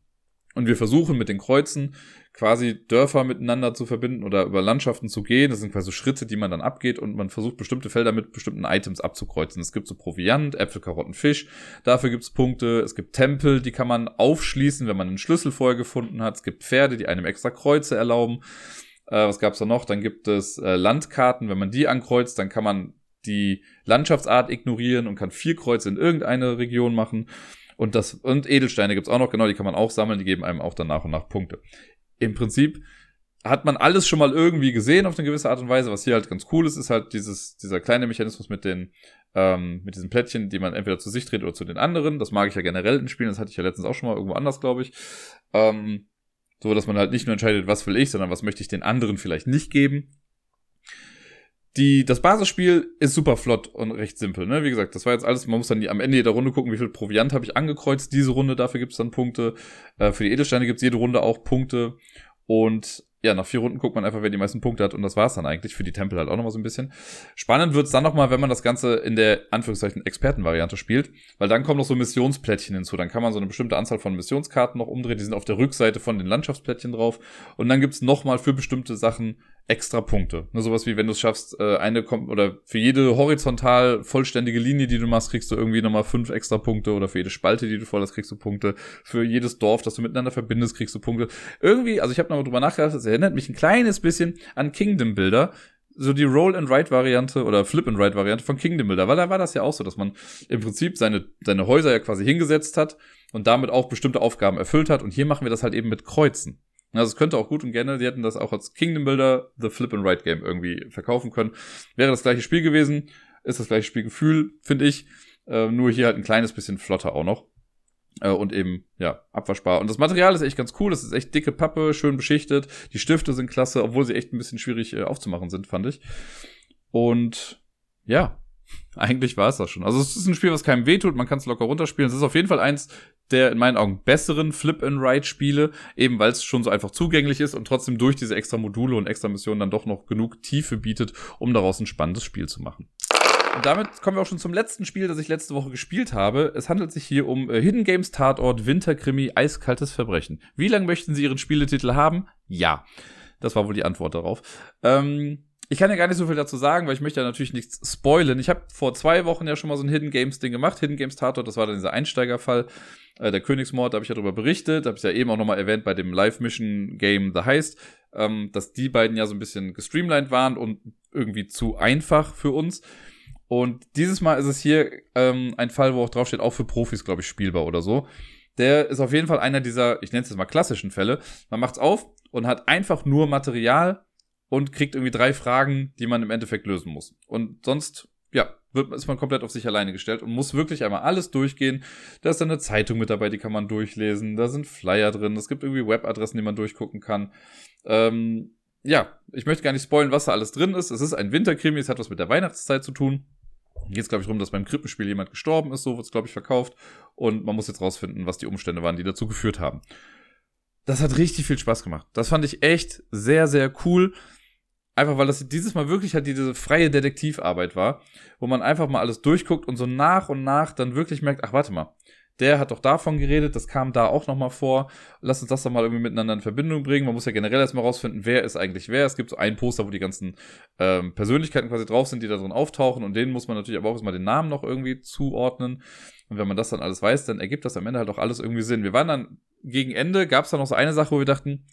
Und wir versuchen mit den Kreuzen quasi Dörfer miteinander zu verbinden oder über Landschaften zu gehen. Das sind quasi Schritte, die man dann abgeht und man versucht bestimmte Felder mit bestimmten Items abzukreuzen. Es gibt so Proviant, Äpfel, Karotten, Fisch. Dafür gibt's Punkte. Es gibt Tempel, die kann man aufschließen, wenn man einen Schlüssel vorher gefunden hat. Es gibt Pferde, die einem extra Kreuze erlauben. Äh, was gab's da noch? Dann gibt es äh, Landkarten. Wenn man die ankreuzt, dann kann man die Landschaftsart ignorieren und kann vier Kreuze in irgendeine Region machen. Und das, und Edelsteine gibt's auch noch, genau, die kann man auch sammeln, die geben einem auch dann nach und nach Punkte. Im Prinzip hat man alles schon mal irgendwie gesehen auf eine gewisse Art und Weise. Was hier halt ganz cool ist, ist halt dieses, dieser kleine Mechanismus mit den, ähm, mit diesen Plättchen, die man entweder zu sich dreht oder zu den anderen. Das mag ich ja generell in Spielen, das hatte ich ja letztens auch schon mal irgendwo anders, glaube ich. Ähm, so, dass man halt nicht nur entscheidet, was will ich, sondern was möchte ich den anderen vielleicht nicht geben. Die, das Basisspiel ist super flott und recht simpel. Ne? Wie gesagt, das war jetzt alles, man muss dann die, am Ende jeder Runde gucken, wie viel Proviant habe ich angekreuzt. Diese Runde, dafür gibt's dann Punkte. Äh, für die Edelsteine gibt's jede Runde auch Punkte. Und ja, nach vier Runden guckt man einfach, wer die meisten Punkte hat und das war's dann eigentlich. Für die Tempel halt auch nochmal so ein bisschen. Spannend wird's dann nochmal, wenn man das Ganze in der Anführungszeichen Expertenvariante spielt, weil dann kommen noch so Missionsplättchen hinzu. Dann kann man so eine bestimmte Anzahl von Missionskarten noch umdrehen. Die sind auf der Rückseite von den Landschaftsplättchen drauf. Und dann gibt's nochmal für bestimmte Sachen extra Punkte. Nur sowas wie, wenn du es schaffst, äh, eine kommt, oder für jede horizontal vollständige Linie, die du machst, kriegst du irgendwie nochmal fünf extra Punkte oder für jede Spalte, die du voll hast, kriegst du Punkte. Für jedes Dorf, das du miteinander verbindest, kriegst du Punkte. Irgendwie, also ich habe nochmal drüber nachgedacht, das erinnert mich ein kleines bisschen an Kingdom Builder. So die Roll-and-Write-Variante oder Flip-and-Write-Variante von Kingdom Builder, weil da war das ja auch so, dass man im Prinzip seine, seine Häuser ja quasi hingesetzt hat und damit auch bestimmte Aufgaben erfüllt hat. Und hier machen wir das halt eben mit Kreuzen. Also es könnte auch gut und gerne, die hätten das auch als Kingdom Builder, The Flip and Write Game irgendwie verkaufen können. Wäre das gleiche Spiel gewesen, ist das gleiche Spielgefühl, finde ich. Äh, nur hier halt ein kleines bisschen flotter auch noch. Äh, und eben, ja, abwaschbar. Und das Material ist echt ganz cool. Das ist echt dicke Pappe, schön beschichtet. Die Stifte sind klasse, obwohl sie echt ein bisschen schwierig äh, aufzumachen sind, fand ich. Und ja, [laughs] eigentlich war es das schon. Also es ist ein Spiel, was keinem wehtut, man kann es locker runterspielen. Es ist auf jeden Fall eins der in meinen Augen besseren Flip-and-Ride-Spiele, eben weil es schon so einfach zugänglich ist und trotzdem durch diese extra Module und extra Missionen dann doch noch genug Tiefe bietet, um daraus ein spannendes Spiel zu machen. Und damit kommen wir auch schon zum letzten Spiel, das ich letzte Woche gespielt habe. Es handelt sich hier um äh, Hidden Games Tatort Winterkrimi Eiskaltes Verbrechen. Wie lange möchten Sie Ihren Spieletitel haben? Ja. Das war wohl die Antwort darauf. Ähm, ich kann ja gar nicht so viel dazu sagen, weil ich möchte ja natürlich nichts spoilen. Ich habe vor zwei Wochen ja schon mal so ein Hidden Games Ding gemacht. Hidden Games Tatort, das war dann dieser Einsteigerfall. Äh, der Königsmord, da habe ich ja darüber berichtet, habe ich ja eben auch nochmal erwähnt bei dem Live-Mission-Game The Heist, ähm, dass die beiden ja so ein bisschen gestreamlined waren und irgendwie zu einfach für uns. Und dieses Mal ist es hier ähm, ein Fall, wo auch draufsteht, auch für Profis, glaube ich, spielbar oder so. Der ist auf jeden Fall einer dieser, ich nenne es jetzt mal klassischen Fälle. Man macht's auf und hat einfach nur Material und kriegt irgendwie drei Fragen, die man im Endeffekt lösen muss. Und sonst ja, wird, ist man komplett auf sich alleine gestellt und muss wirklich einmal alles durchgehen. Da ist dann eine Zeitung mit dabei, die kann man durchlesen. Da sind Flyer drin. Es gibt irgendwie Webadressen, die man durchgucken kann. Ähm, ja, ich möchte gar nicht spoilen, was da alles drin ist. Es ist ein Winterkrimi, es hat was mit der Weihnachtszeit zu tun. Geht es, glaube ich, darum, dass beim Krippenspiel jemand gestorben ist, so wird es, glaube ich, verkauft. Und man muss jetzt rausfinden, was die Umstände waren, die dazu geführt haben. Das hat richtig viel Spaß gemacht. Das fand ich echt sehr, sehr cool. Einfach weil das dieses Mal wirklich halt diese freie Detektivarbeit war, wo man einfach mal alles durchguckt und so nach und nach dann wirklich merkt, ach warte mal, der hat doch davon geredet, das kam da auch nochmal vor. Lass uns das doch mal irgendwie miteinander in Verbindung bringen. Man muss ja generell erstmal rausfinden, wer ist eigentlich wer. Es gibt so ein Poster, wo die ganzen ähm, Persönlichkeiten quasi drauf sind, die da drin auftauchen und denen muss man natürlich aber auch erstmal den Namen noch irgendwie zuordnen. Und wenn man das dann alles weiß, dann ergibt das am Ende halt auch alles irgendwie Sinn. Wir waren dann gegen Ende, gab es da noch so eine Sache, wo wir dachten,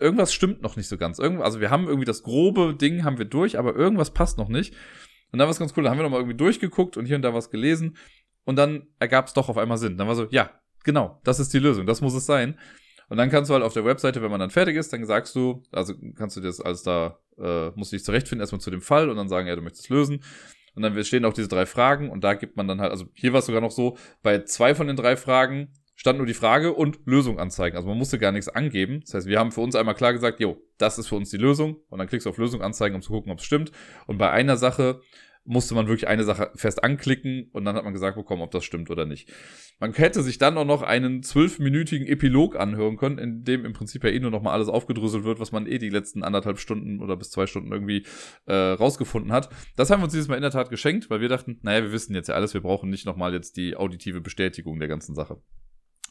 irgendwas stimmt noch nicht so ganz. Irgend, also wir haben irgendwie das grobe Ding haben wir durch, aber irgendwas passt noch nicht. Und dann war es ganz cool, da haben wir nochmal irgendwie durchgeguckt und hier und da was gelesen. Und dann ergab es doch auf einmal Sinn. Dann war so, ja, genau, das ist die Lösung, das muss es sein. Und dann kannst du halt auf der Webseite, wenn man dann fertig ist, dann sagst du, also kannst du das alles da, äh, musst du dich zurechtfinden, erstmal zu dem Fall und dann sagen, ja, du möchtest lösen. Und dann stehen auch diese drei Fragen und da gibt man dann halt, also hier war es sogar noch so, bei zwei von den drei Fragen stand nur die Frage und Lösung anzeigen. Also man musste gar nichts angeben. Das heißt, wir haben für uns einmal klar gesagt, jo, das ist für uns die Lösung. Und dann klickst du auf Lösung anzeigen, um zu gucken, ob es stimmt. Und bei einer Sache musste man wirklich eine Sache fest anklicken und dann hat man gesagt bekommen, ob das stimmt oder nicht. Man hätte sich dann auch noch einen zwölfminütigen Epilog anhören können, in dem im Prinzip ja eh nur noch mal alles aufgedröselt wird, was man eh die letzten anderthalb Stunden oder bis zwei Stunden irgendwie äh, rausgefunden hat. Das haben wir uns dieses Mal in der Tat geschenkt, weil wir dachten, naja, wir wissen jetzt ja alles, wir brauchen nicht noch mal jetzt die auditive Bestätigung der ganzen Sache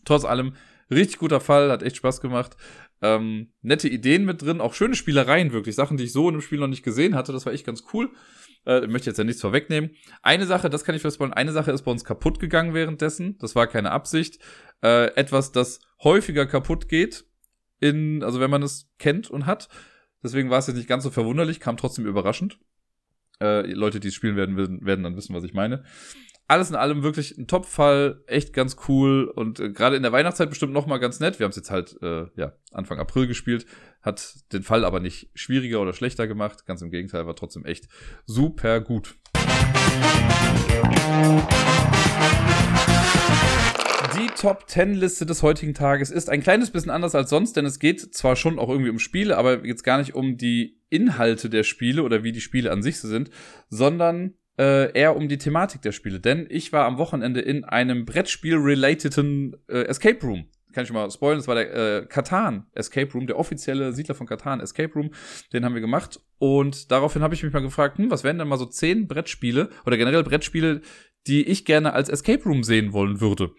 trotz allem richtig guter Fall, hat echt Spaß gemacht. Ähm, nette Ideen mit drin, auch schöne Spielereien wirklich, Sachen, die ich so in dem Spiel noch nicht gesehen hatte, das war echt ganz cool. Äh, möchte jetzt ja nichts vorwegnehmen. Eine Sache, das kann ich feststellen, eine Sache ist bei uns kaputt gegangen währenddessen, das war keine Absicht. Äh, etwas, das häufiger kaputt geht, in, also wenn man es kennt und hat. Deswegen war es jetzt nicht ganz so verwunderlich, kam trotzdem überraschend. Äh, Leute, die es spielen werden, werden dann wissen, was ich meine alles in allem wirklich ein Top-Fall, echt ganz cool und äh, gerade in der Weihnachtszeit bestimmt noch mal ganz nett. Wir haben es jetzt halt äh, ja Anfang April gespielt, hat den Fall aber nicht schwieriger oder schlechter gemacht. Ganz im Gegenteil, war trotzdem echt super gut. Die Top 10 Liste des heutigen Tages ist ein kleines bisschen anders als sonst, denn es geht zwar schon auch irgendwie um Spiele, aber jetzt gar nicht um die Inhalte der Spiele oder wie die Spiele an sich so sind, sondern äh, eher um die Thematik der Spiele. Denn ich war am Wochenende in einem Brettspiel-relateden äh, Escape Room. Kann ich mal spoilern, das war der äh, Katan Escape Room, der offizielle Siedler von Katan Escape Room. Den haben wir gemacht. Und daraufhin habe ich mich mal gefragt, hm, was wären denn mal so zehn Brettspiele oder generell Brettspiele, die ich gerne als Escape Room sehen wollen würde.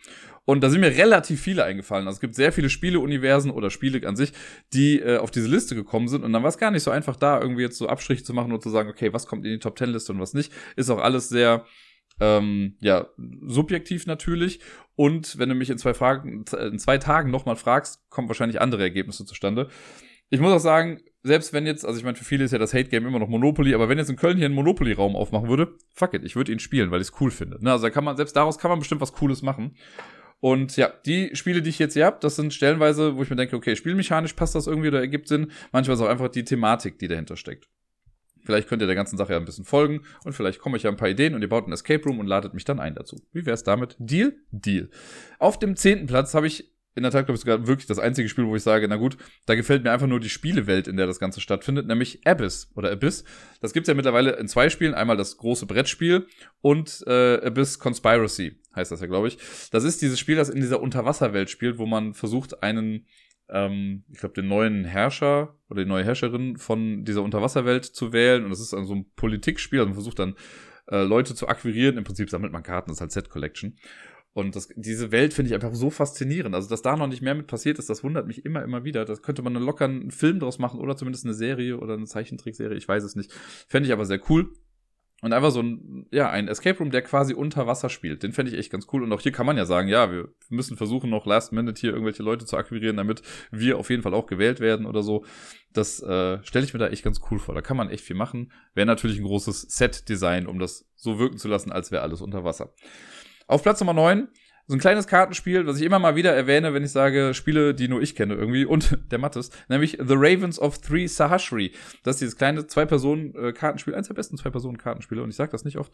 Und da sind mir relativ viele eingefallen. Also es gibt sehr viele Spieleuniversen oder Spiele an sich, die äh, auf diese Liste gekommen sind. Und dann war es gar nicht so einfach, da irgendwie jetzt so Abstriche zu machen und zu sagen, okay, was kommt in die Top Ten Liste und was nicht. Ist auch alles sehr ähm, ja, subjektiv natürlich. Und wenn du mich in zwei Fragen, in zwei Tagen nochmal fragst, kommen wahrscheinlich andere Ergebnisse zustande. Ich muss auch sagen, selbst wenn jetzt, also ich meine, für viele ist ja das Hate-Game immer noch Monopoly, aber wenn jetzt in Köln hier einen Monopoly-Raum aufmachen würde, fuck it, ich würde ihn spielen, weil ich es cool finde. Ne? Also da kann man, selbst daraus kann man bestimmt was Cooles machen. Und ja, die Spiele, die ich jetzt hier habe, das sind stellenweise, wo ich mir denke, okay, spielmechanisch passt das irgendwie oder ergibt Sinn. Manchmal ist auch einfach die Thematik, die dahinter steckt. Vielleicht könnt ihr der ganzen Sache ja ein bisschen folgen und vielleicht komme ich ja ein paar Ideen und ihr baut einen Escape Room und ladet mich dann ein dazu. Wie wär's damit? Deal? Deal. Auf dem zehnten Platz habe ich in der Tat, glaube ich, sogar wirklich das einzige Spiel, wo ich sage, na gut, da gefällt mir einfach nur die Spielewelt, in der das Ganze stattfindet, nämlich Abyss oder Abyss. Das gibt's ja mittlerweile in zwei Spielen. Einmal das große Brettspiel und äh, Abyss Conspiracy heißt das ja, glaube ich. Das ist dieses Spiel, das in dieser Unterwasserwelt spielt, wo man versucht, einen, ähm, ich glaube, den neuen Herrscher oder die neue Herrscherin von dieser Unterwasserwelt zu wählen. Und das ist dann so ein Politikspiel. Also man versucht dann äh, Leute zu akquirieren. Im Prinzip sammelt man Karten, das ist halt Set-Collection. Und das, diese Welt finde ich einfach so faszinierend. Also, dass da noch nicht mehr mit passiert ist, das wundert mich immer, immer wieder. Das könnte man einen lockeren Film draus machen oder zumindest eine Serie oder eine Zeichentrickserie. Ich weiß es nicht. Fände ich aber sehr cool. Und einfach so ein, ja, ein Escape Room, der quasi unter Wasser spielt. Den fände ich echt ganz cool. Und auch hier kann man ja sagen, ja, wir müssen versuchen, noch Last Minute hier irgendwelche Leute zu akquirieren, damit wir auf jeden Fall auch gewählt werden oder so. Das äh, stelle ich mir da echt ganz cool vor. Da kann man echt viel machen. Wäre natürlich ein großes Set-Design, um das so wirken zu lassen, als wäre alles unter Wasser. Auf Platz Nummer 9 so ein kleines Kartenspiel, was ich immer mal wieder erwähne, wenn ich sage Spiele, die nur ich kenne irgendwie und [laughs] der Mattes, nämlich The Ravens of Three Sahashri. Das ist dieses kleine Zwei-Personen-Kartenspiel, eins der besten Zwei-Personen-Kartenspiele und ich sage das nicht oft.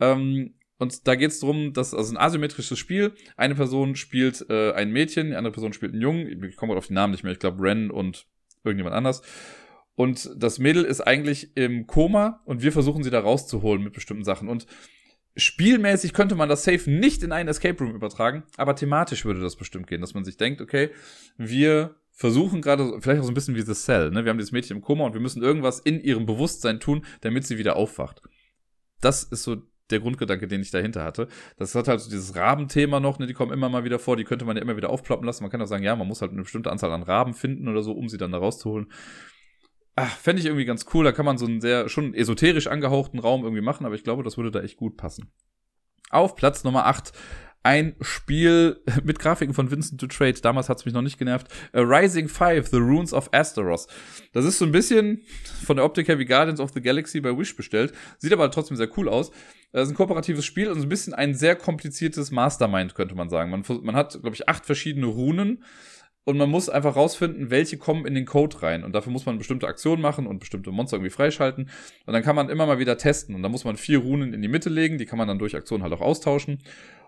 Ähm, und da geht es darum, dass also ein asymmetrisches Spiel. Eine Person spielt äh, ein Mädchen, die andere Person spielt einen Jungen. Ich komme auf die Namen nicht mehr. Ich glaube Ren und irgendjemand anders. Und das Mädel ist eigentlich im Koma und wir versuchen sie da rauszuholen mit bestimmten Sachen. Und spielmäßig könnte man das Safe nicht in einen Escape Room übertragen, aber thematisch würde das bestimmt gehen, dass man sich denkt, okay, wir versuchen gerade, vielleicht auch so ein bisschen wie The Cell, ne? Wir haben dieses Mädchen im Koma und wir müssen irgendwas in ihrem Bewusstsein tun, damit sie wieder aufwacht. Das ist so der Grundgedanke, den ich dahinter hatte. Das hat halt so dieses Rabenthema noch, ne, die kommen immer mal wieder vor, die könnte man ja immer wieder aufploppen lassen. Man kann auch sagen, ja, man muss halt eine bestimmte Anzahl an Raben finden oder so, um sie dann da rauszuholen ach, fände ich irgendwie ganz cool. Da kann man so einen sehr, schon esoterisch angehauchten Raum irgendwie machen, aber ich glaube, das würde da echt gut passen. Auf Platz Nummer 8 ein Spiel [laughs] mit Grafiken von Vincent Dutrade. Damals hat es mich noch nicht genervt. A Rising Five, The Runes of Asteros. Das ist so ein bisschen von der Optik her wie Guardians of the Galaxy bei Wish bestellt. Sieht aber trotzdem sehr cool aus. Das ist ein kooperatives Spiel und so ein bisschen ein sehr kompliziertes Mastermind, könnte man sagen. Man, man hat, glaube ich, acht verschiedene Runen und man muss einfach rausfinden, welche kommen in den Code rein. Und dafür muss man bestimmte Aktionen machen und bestimmte Monster irgendwie freischalten. Und dann kann man immer mal wieder testen. Und dann muss man vier Runen in die Mitte legen, die kann man dann durch Aktionen halt auch austauschen.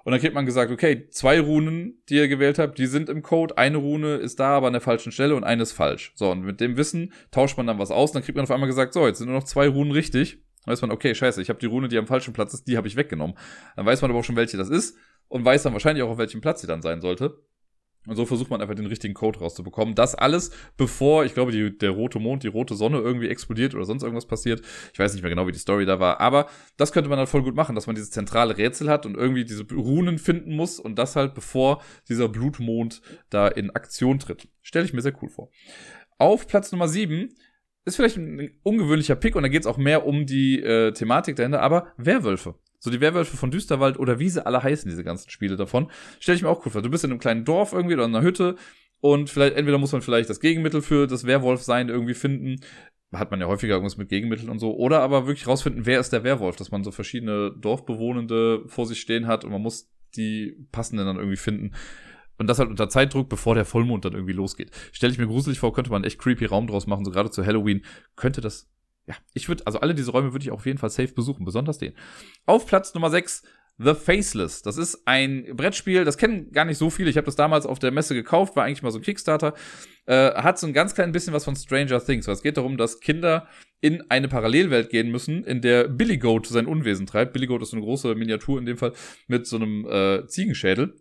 Und dann kriegt man gesagt, okay, zwei Runen, die ihr gewählt habt, die sind im Code. Eine Rune ist da, aber an der falschen Stelle und eine ist falsch. So, und mit dem Wissen tauscht man dann was aus. Und dann kriegt man auf einmal gesagt, so, jetzt sind nur noch zwei Runen richtig. Dann weiß man, okay, scheiße, ich habe die Rune, die am falschen Platz ist, die habe ich weggenommen. Dann weiß man aber auch schon, welche das ist und weiß dann wahrscheinlich auch, auf welchem Platz sie dann sein sollte. Und so versucht man einfach den richtigen Code rauszubekommen. Das alles, bevor, ich glaube, die, der rote Mond, die rote Sonne irgendwie explodiert oder sonst irgendwas passiert. Ich weiß nicht mehr genau, wie die Story da war. Aber das könnte man halt voll gut machen, dass man dieses zentrale Rätsel hat und irgendwie diese Runen finden muss und das halt bevor dieser Blutmond da in Aktion tritt. Stelle ich mir sehr cool vor. Auf Platz Nummer 7 ist vielleicht ein ungewöhnlicher Pick und da geht es auch mehr um die äh, Thematik dahinter, aber Werwölfe. So die Werwölfe von Düsterwald oder wie sie alle heißen, diese ganzen Spiele davon, stelle ich mir auch cool vor. Du bist in einem kleinen Dorf irgendwie oder in einer Hütte und vielleicht, entweder muss man vielleicht das Gegenmittel für das Werwolf-Sein irgendwie finden. Hat man ja häufiger irgendwas mit Gegenmitteln und so. Oder aber wirklich rausfinden, wer ist der Werwolf, dass man so verschiedene Dorfbewohnende vor sich stehen hat und man muss die passenden dann irgendwie finden. Und das halt unter Zeitdruck, bevor der Vollmond dann irgendwie losgeht. Stelle ich mir gruselig vor, könnte man echt creepy Raum draus machen, so gerade zu Halloween. Könnte das ja, ich würde, also alle diese Räume würde ich auf jeden Fall safe besuchen, besonders den. Auf Platz Nummer 6, The Faceless. Das ist ein Brettspiel, das kennen gar nicht so viele. Ich habe das damals auf der Messe gekauft, war eigentlich mal so ein Kickstarter. Äh, hat so ein ganz klein bisschen was von Stranger Things. es geht darum, dass Kinder in eine Parallelwelt gehen müssen, in der Billy Goat sein Unwesen treibt. Billy Goat ist so eine große Miniatur in dem Fall mit so einem äh, Ziegenschädel.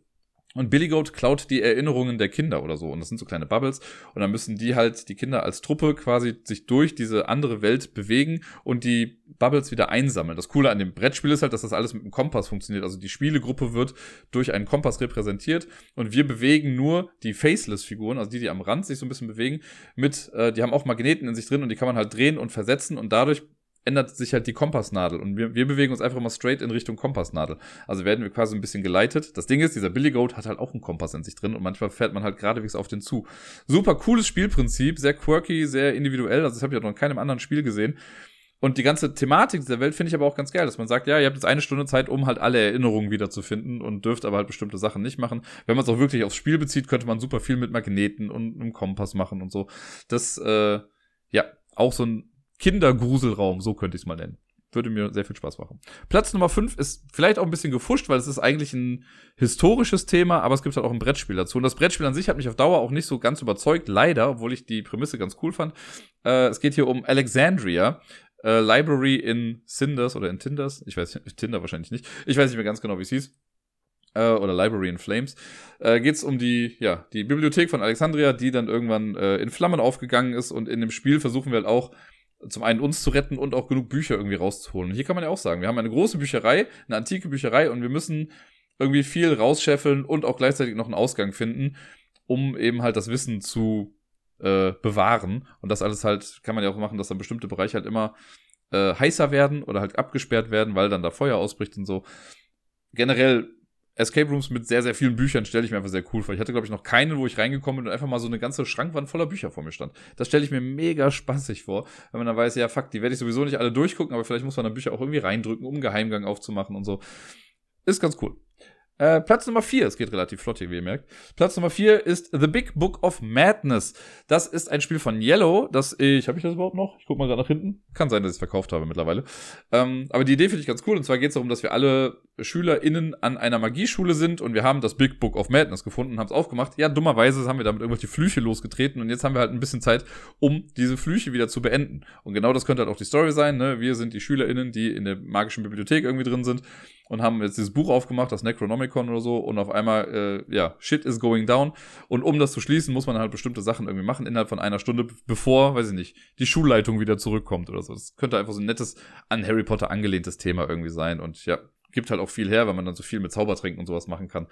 Und Billy Goat klaut die Erinnerungen der Kinder oder so. Und das sind so kleine Bubbles. Und dann müssen die halt, die Kinder als Truppe quasi sich durch diese andere Welt bewegen und die Bubbles wieder einsammeln. Das Coole an dem Brettspiel ist halt, dass das alles mit einem Kompass funktioniert. Also die Spielegruppe wird durch einen Kompass repräsentiert und wir bewegen nur die Faceless-Figuren, also die, die am Rand sich so ein bisschen bewegen, mit, äh, die haben auch Magneten in sich drin und die kann man halt drehen und versetzen und dadurch ändert sich halt die Kompassnadel und wir, wir bewegen uns einfach immer straight in Richtung Kompassnadel. Also werden wir quasi ein bisschen geleitet. Das Ding ist, dieser Billy Goat hat halt auch einen Kompass in sich drin und manchmal fährt man halt geradewegs auf den zu. Super cooles Spielprinzip, sehr quirky, sehr individuell. Also das habe ich auch noch in keinem anderen Spiel gesehen. Und die ganze Thematik dieser Welt finde ich aber auch ganz geil, dass man sagt, ja, ihr habt jetzt eine Stunde Zeit, um halt alle Erinnerungen wiederzufinden und dürft aber halt bestimmte Sachen nicht machen. Wenn man es auch wirklich aufs Spiel bezieht, könnte man super viel mit Magneten und einem Kompass machen und so. Das, äh, ja, auch so ein Kindergruselraum, so könnte ich es mal nennen. Würde mir sehr viel Spaß machen. Platz Nummer 5 ist vielleicht auch ein bisschen gefuscht, weil es ist eigentlich ein historisches Thema, aber es gibt halt auch ein Brettspiel dazu. Und das Brettspiel an sich hat mich auf Dauer auch nicht so ganz überzeugt, leider, obwohl ich die Prämisse ganz cool fand. Äh, es geht hier um Alexandria. Äh, Library in Cinders oder in Tinders. Ich weiß Tinder wahrscheinlich nicht. Ich weiß nicht mehr ganz genau, wie es hieß äh, oder Library in Flames, äh, geht es um die, ja, die Bibliothek von Alexandria, die dann irgendwann äh, in Flammen aufgegangen ist und in dem Spiel versuchen wir halt auch zum einen uns zu retten und auch genug Bücher irgendwie rauszuholen. Und hier kann man ja auch sagen, wir haben eine große Bücherei, eine antike Bücherei und wir müssen irgendwie viel rausscheffeln und auch gleichzeitig noch einen Ausgang finden, um eben halt das Wissen zu äh, bewahren. Und das alles halt kann man ja auch machen, dass dann bestimmte Bereiche halt immer äh, heißer werden oder halt abgesperrt werden, weil dann da Feuer ausbricht und so. Generell Escape Rooms mit sehr, sehr vielen Büchern stelle ich mir einfach sehr cool vor. Ich hatte, glaube ich, noch keinen, wo ich reingekommen bin und einfach mal so eine ganze Schrankwand voller Bücher vor mir stand. Das stelle ich mir mega spaßig vor, wenn man dann weiß, ja, fuck, die werde ich sowieso nicht alle durchgucken, aber vielleicht muss man dann Bücher auch irgendwie reindrücken, um Geheimgang aufzumachen und so. Ist ganz cool. Äh, Platz Nummer 4, es geht relativ flott hier, wie ihr merkt. Platz Nummer 4 ist The Big Book of Madness. Das ist ein Spiel von Yellow, das ich, habe ich das überhaupt noch? Ich guck mal gerade nach hinten. Kann sein, dass ich es verkauft habe mittlerweile. Ähm, aber die Idee finde ich ganz cool. Und zwar geht es darum, dass wir alle SchülerInnen an einer Magieschule sind und wir haben das Big Book of Madness gefunden, haben es aufgemacht. Ja, dummerweise haben wir damit irgendwelche Flüche losgetreten und jetzt haben wir halt ein bisschen Zeit, um diese Flüche wieder zu beenden. Und genau das könnte halt auch die Story sein. Ne? Wir sind die SchülerInnen, die in der magischen Bibliothek irgendwie drin sind und haben jetzt dieses Buch aufgemacht, das Necronomicon oder so, und auf einmal, äh, ja, shit is going down. Und um das zu schließen, muss man halt bestimmte Sachen irgendwie machen innerhalb von einer Stunde, bevor, weiß ich nicht, die Schulleitung wieder zurückkommt oder so. Das könnte einfach so ein nettes, an Harry Potter angelehntes Thema irgendwie sein. Und ja, gibt halt auch viel her, weil man dann so viel mit Zaubertränken und sowas machen kann.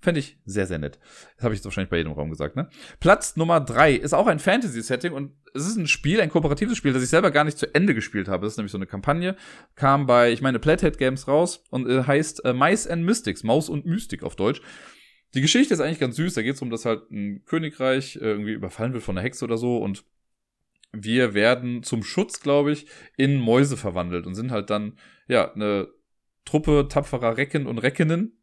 Fände ich sehr, sehr nett. Das habe ich jetzt wahrscheinlich bei jedem Raum gesagt, ne? Platz Nummer drei ist auch ein Fantasy-Setting und es ist ein Spiel, ein kooperatives Spiel, das ich selber gar nicht zu Ende gespielt habe. Das ist nämlich so eine Kampagne, kam bei, ich meine, Playhead Games raus und äh, heißt äh, Mice and Mystics, Maus und Mystik auf Deutsch. Die Geschichte ist eigentlich ganz süß. Da geht es um, dass halt ein Königreich äh, irgendwie überfallen wird von einer Hexe oder so und wir werden zum Schutz, glaube ich, in Mäuse verwandelt und sind halt dann, ja, eine Truppe tapferer Recken und Reckinnen,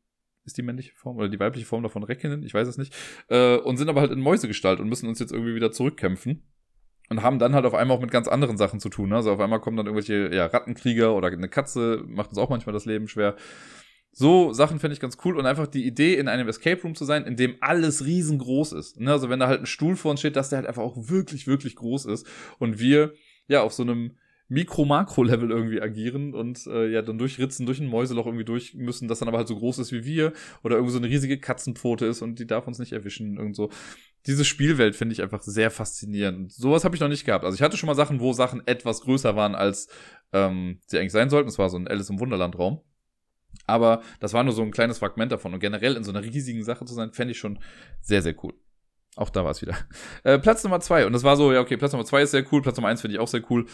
ist die männliche Form oder die weibliche Form davon Reckinnen, ich weiß es nicht, äh, und sind aber halt in Mäusegestalt und müssen uns jetzt irgendwie wieder zurückkämpfen. Und haben dann halt auf einmal auch mit ganz anderen Sachen zu tun. Ne? Also auf einmal kommen dann irgendwelche ja, Rattenkrieger oder eine Katze, macht uns auch manchmal das Leben schwer. So Sachen finde ich ganz cool und einfach die Idee, in einem Escape Room zu sein, in dem alles riesengroß ist. Ne? Also wenn da halt ein Stuhl vor uns steht, dass der halt einfach auch wirklich, wirklich groß ist und wir ja auf so einem Mikro-Makro-Level irgendwie agieren und äh, ja dann durchritzen, durch ein Mäuseloch irgendwie durch müssen, das dann aber halt so groß ist wie wir oder irgendwie so eine riesige Katzenpfote ist und die darf uns nicht erwischen. Irgend so. Diese Spielwelt finde ich einfach sehr faszinierend. Sowas habe ich noch nicht gehabt. Also ich hatte schon mal Sachen, wo Sachen etwas größer waren, als ähm, sie eigentlich sein sollten. Das war so ein Alice im Wunderland-Raum. Aber das war nur so ein kleines Fragment davon. Und generell in so einer riesigen Sache zu sein, fände ich schon sehr, sehr cool. Auch da war es wieder. Äh, Platz Nummer zwei. Und das war so, ja, okay, Platz Nummer zwei ist sehr cool. Platz Nummer eins finde ich auch sehr cool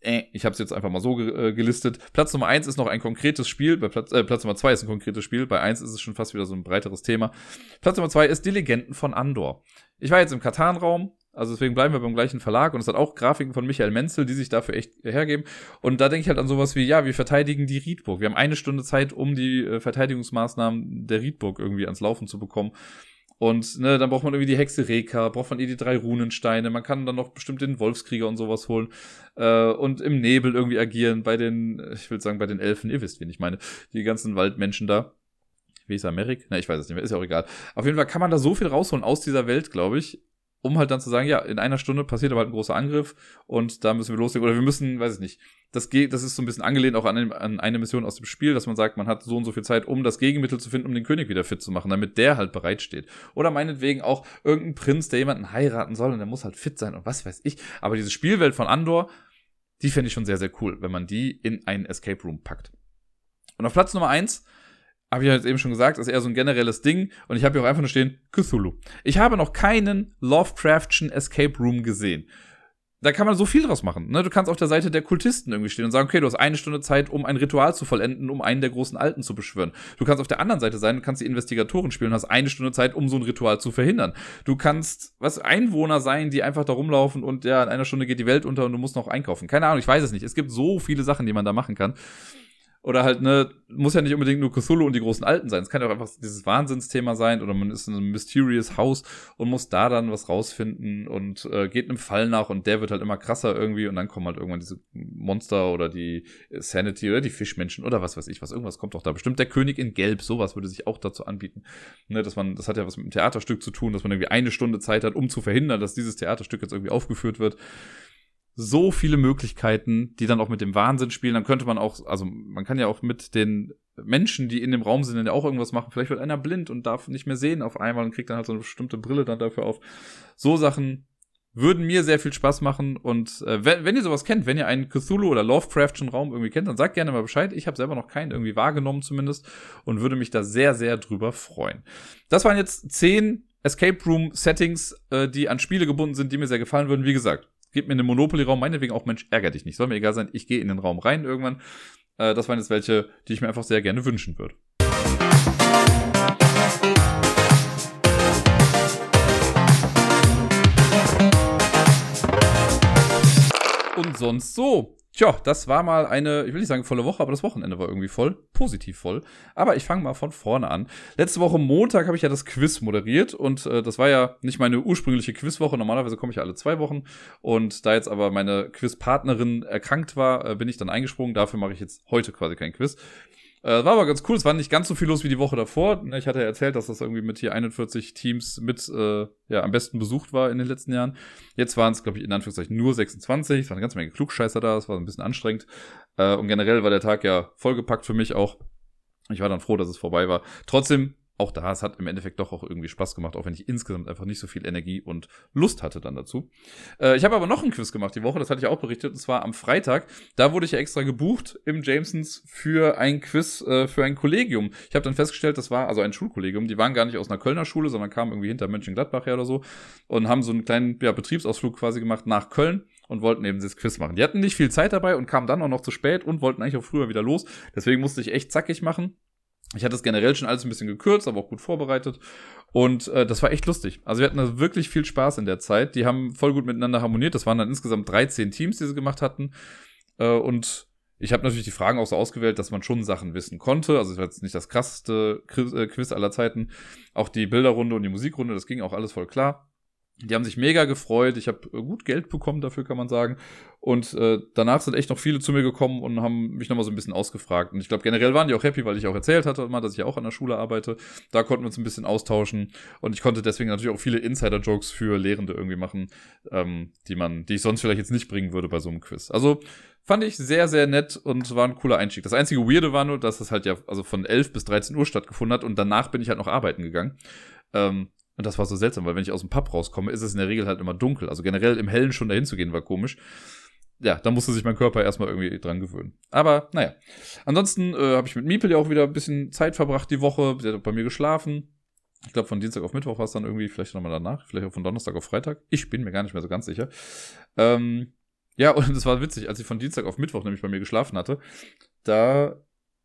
äh, ich habe es jetzt einfach mal so ge äh, gelistet. Platz Nummer eins ist noch ein konkretes Spiel, bei Platz, äh, Platz Nummer zwei ist ein konkretes Spiel, bei eins ist es schon fast wieder so ein breiteres Thema. Platz Nummer zwei ist Die Legenden von Andor. Ich war jetzt im Katan-Raum, also deswegen bleiben wir beim gleichen Verlag und es hat auch Grafiken von Michael Menzel, die sich dafür echt hergeben. Und da denke ich halt an sowas wie, ja, wir verteidigen die Riedburg. Wir haben eine Stunde Zeit, um die äh, Verteidigungsmaßnahmen der Riedburg irgendwie ans Laufen zu bekommen. Und ne, dann braucht man irgendwie die Hexe Reka, braucht man eh die drei Runensteine, man kann dann noch bestimmt den Wolfskrieger und sowas holen äh, und im Nebel irgendwie agieren bei den, ich will sagen, bei den Elfen, ihr wisst, wen ich meine, die ganzen Waldmenschen da. Wie ist Amerik? Na, ich weiß es nicht mehr, ist ja auch egal. Auf jeden Fall kann man da so viel rausholen aus dieser Welt, glaube ich, um halt dann zu sagen, ja, in einer Stunde passiert aber halt ein großer Angriff und da müssen wir loslegen. Oder wir müssen, weiß ich nicht, das geht, das ist so ein bisschen angelehnt auch an, an, eine Mission aus dem Spiel, dass man sagt, man hat so und so viel Zeit, um das Gegenmittel zu finden, um den König wieder fit zu machen, damit der halt bereitsteht. Oder meinetwegen auch irgendein Prinz, der jemanden heiraten soll und der muss halt fit sein und was weiß ich. Aber diese Spielwelt von Andor, die fände ich schon sehr, sehr cool, wenn man die in einen Escape Room packt. Und auf Platz Nummer eins habe ich ja jetzt eben schon gesagt, ist eher so ein generelles Ding. Und ich habe hier auch einfach nur stehen, Cthulhu. Ich habe noch keinen Lovecraftschen Escape Room gesehen da kann man so viel draus machen. Ne? Du kannst auf der Seite der Kultisten irgendwie stehen und sagen, okay, du hast eine Stunde Zeit, um ein Ritual zu vollenden, um einen der großen Alten zu beschwören. Du kannst auf der anderen Seite sein, du kannst die Investigatoren spielen und hast eine Stunde Zeit, um so ein Ritual zu verhindern. Du kannst, was, Einwohner sein, die einfach da rumlaufen und ja, in einer Stunde geht die Welt unter und du musst noch einkaufen. Keine Ahnung, ich weiß es nicht. Es gibt so viele Sachen, die man da machen kann. Oder halt, ne, muss ja nicht unbedingt nur Cthulhu und die großen Alten sein. Es kann ja auch einfach dieses Wahnsinnsthema sein oder man ist in einem mysterious Haus und muss da dann was rausfinden und äh, geht einem Fall nach und der wird halt immer krasser irgendwie und dann kommen halt irgendwann diese Monster oder die Sanity oder die Fischmenschen oder was weiß ich was. Irgendwas kommt doch da. Bestimmt der König in Gelb, sowas würde sich auch dazu anbieten. Ne, dass man, das hat ja was mit dem Theaterstück zu tun, dass man irgendwie eine Stunde Zeit hat, um zu verhindern, dass dieses Theaterstück jetzt irgendwie aufgeführt wird so viele Möglichkeiten, die dann auch mit dem Wahnsinn spielen. Dann könnte man auch, also man kann ja auch mit den Menschen, die in dem Raum sind, ja auch irgendwas machen. Vielleicht wird einer blind und darf nicht mehr sehen auf einmal und kriegt dann halt so eine bestimmte Brille dann dafür auf. So Sachen würden mir sehr viel Spaß machen. Und äh, wenn, wenn ihr sowas kennt, wenn ihr einen Cthulhu oder Lovecraftschen Raum irgendwie kennt, dann sagt gerne mal Bescheid. Ich habe selber noch keinen irgendwie wahrgenommen zumindest und würde mich da sehr, sehr drüber freuen. Das waren jetzt zehn Escape Room Settings, äh, die an Spiele gebunden sind, die mir sehr gefallen würden. Wie gesagt, gib mir einen Monopoly-Raum, meinetwegen auch, Mensch, ärger dich nicht. Soll mir egal sein, ich gehe in den Raum rein irgendwann. Äh, das waren jetzt welche, die ich mir einfach sehr gerne wünschen würde. Und sonst so. Tja, das war mal eine, ich will nicht sagen volle Woche, aber das Wochenende war irgendwie voll, positiv voll. Aber ich fange mal von vorne an. Letzte Woche Montag habe ich ja das Quiz moderiert und äh, das war ja nicht meine ursprüngliche Quizwoche. Normalerweise komme ich ja alle zwei Wochen und da jetzt aber meine Quizpartnerin erkrankt war, äh, bin ich dann eingesprungen. Dafür mache ich jetzt heute quasi kein Quiz. Äh, war aber ganz cool. Es war nicht ganz so viel los wie die Woche davor. Ich hatte ja erzählt, dass das irgendwie mit hier 41 Teams mit äh, ja, am besten besucht war in den letzten Jahren. Jetzt waren es, glaube ich, in Anführungszeichen nur 26. Es waren eine ganze Menge Klugscheißer da. Es war ein bisschen anstrengend. Äh, und generell war der Tag ja vollgepackt für mich auch. Ich war dann froh, dass es vorbei war. Trotzdem auch da, es hat im Endeffekt doch auch irgendwie Spaß gemacht, auch wenn ich insgesamt einfach nicht so viel Energie und Lust hatte dann dazu. Äh, ich habe aber noch ein Quiz gemacht die Woche, das hatte ich auch berichtet, und zwar am Freitag. Da wurde ich ja extra gebucht im Jamesons für ein Quiz äh, für ein Kollegium. Ich habe dann festgestellt, das war also ein Schulkollegium, die waren gar nicht aus einer Kölner Schule, sondern kamen irgendwie hinter Mönchengladbach her oder so und haben so einen kleinen ja, Betriebsausflug quasi gemacht nach Köln und wollten eben dieses Quiz machen. Die hatten nicht viel Zeit dabei und kamen dann auch noch zu spät und wollten eigentlich auch früher wieder los. Deswegen musste ich echt zackig machen. Ich hatte es generell schon alles ein bisschen gekürzt, aber auch gut vorbereitet. Und äh, das war echt lustig. Also wir hatten da wirklich viel Spaß in der Zeit. Die haben voll gut miteinander harmoniert. Das waren dann insgesamt 13 Teams, die sie gemacht hatten. Äh, und ich habe natürlich die Fragen auch so ausgewählt, dass man schon Sachen wissen konnte. Also es war jetzt nicht das krasseste äh, Quiz aller Zeiten. Auch die Bilderrunde und die Musikrunde, das ging auch alles voll klar. Die haben sich mega gefreut. Ich habe äh, gut Geld bekommen dafür, kann man sagen. Und äh, danach sind echt noch viele zu mir gekommen und haben mich nochmal so ein bisschen ausgefragt. Und ich glaube, generell waren die auch happy, weil ich auch erzählt hatte, immer, dass ich auch an der Schule arbeite. Da konnten wir uns ein bisschen austauschen. Und ich konnte deswegen natürlich auch viele Insider-Jokes für Lehrende irgendwie machen, ähm, die man, die ich sonst vielleicht jetzt nicht bringen würde bei so einem Quiz. Also fand ich sehr, sehr nett und war ein cooler Einstieg. Das einzige Weirde war nur, dass es halt ja also von 11 bis 13 Uhr stattgefunden hat und danach bin ich halt noch arbeiten gegangen. Ähm, und das war so seltsam, weil wenn ich aus dem Pub rauskomme, ist es in der Regel halt immer dunkel. Also generell im Hellen schon dahin zu gehen, war komisch. Ja, da musste sich mein Körper erstmal irgendwie dran gewöhnen. Aber naja. Ansonsten äh, habe ich mit Miepel ja auch wieder ein bisschen Zeit verbracht die Woche. Sie hat bei mir geschlafen. Ich glaube, von Dienstag auf Mittwoch war es dann irgendwie, vielleicht nochmal danach, vielleicht auch von Donnerstag auf Freitag. Ich bin mir gar nicht mehr so ganz sicher. Ähm, ja, [laughs] und es war witzig, als sie von Dienstag auf Mittwoch nämlich bei mir geschlafen hatte. Da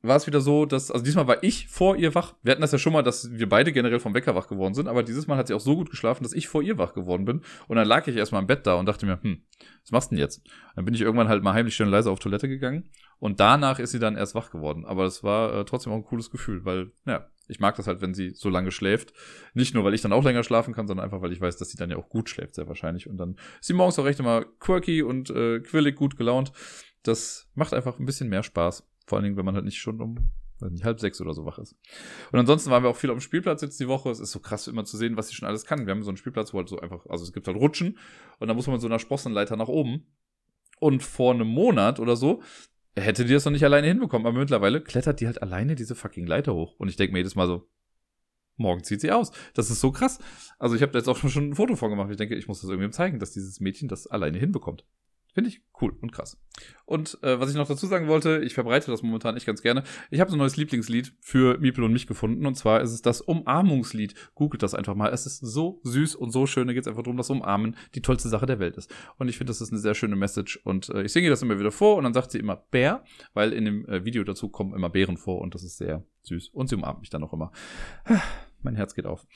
war es wieder so, dass, also diesmal war ich vor ihr wach. Wir hatten das ja schon mal, dass wir beide generell vom Wecker wach geworden sind, aber dieses Mal hat sie auch so gut geschlafen, dass ich vor ihr wach geworden bin. Und dann lag ich erstmal im Bett da und dachte mir, hm, was machst du denn jetzt? Dann bin ich irgendwann halt mal heimlich schnell leise auf Toilette gegangen und danach ist sie dann erst wach geworden. Aber das war äh, trotzdem auch ein cooles Gefühl, weil, ja, ich mag das halt, wenn sie so lange schläft. Nicht nur, weil ich dann auch länger schlafen kann, sondern einfach, weil ich weiß, dass sie dann ja auch gut schläft, sehr wahrscheinlich. Und dann ist sie morgens auch recht immer quirky und äh, quirlig gut gelaunt. Das macht einfach ein bisschen mehr Spaß. Vor allen Dingen, wenn man halt nicht schon um weiß nicht, halb sechs oder so wach ist. Und ansonsten waren wir auch viel auf dem Spielplatz jetzt die Woche. Es ist so krass immer zu sehen, was sie schon alles kann. Wir haben so einen Spielplatz, wo halt so einfach, also es gibt halt Rutschen und da muss man so einer Sprossenleiter nach oben. Und vor einem Monat oder so hätte die das noch nicht alleine hinbekommen, aber mittlerweile klettert die halt alleine diese fucking Leiter hoch. Und ich denke mir jedes Mal so, morgen zieht sie aus. Das ist so krass. Also ich habe da jetzt auch schon ein Foto von gemacht. Ich denke, ich muss das irgendwie zeigen, dass dieses Mädchen das alleine hinbekommt. Finde ich cool und krass. Und äh, was ich noch dazu sagen wollte, ich verbreite das momentan nicht ganz gerne. Ich habe so ein neues Lieblingslied für Miepel und mich gefunden. Und zwar ist es das Umarmungslied. Googelt das einfach mal. Es ist so süß und so schön. Da geht es einfach darum, dass Umarmen die tollste Sache der Welt ist. Und ich finde, das ist eine sehr schöne Message. Und äh, ich singe das immer wieder vor und dann sagt sie immer Bär, weil in dem äh, Video dazu kommen immer Bären vor und das ist sehr süß. Und sie umarmt mich dann auch immer. mein Herz geht auf.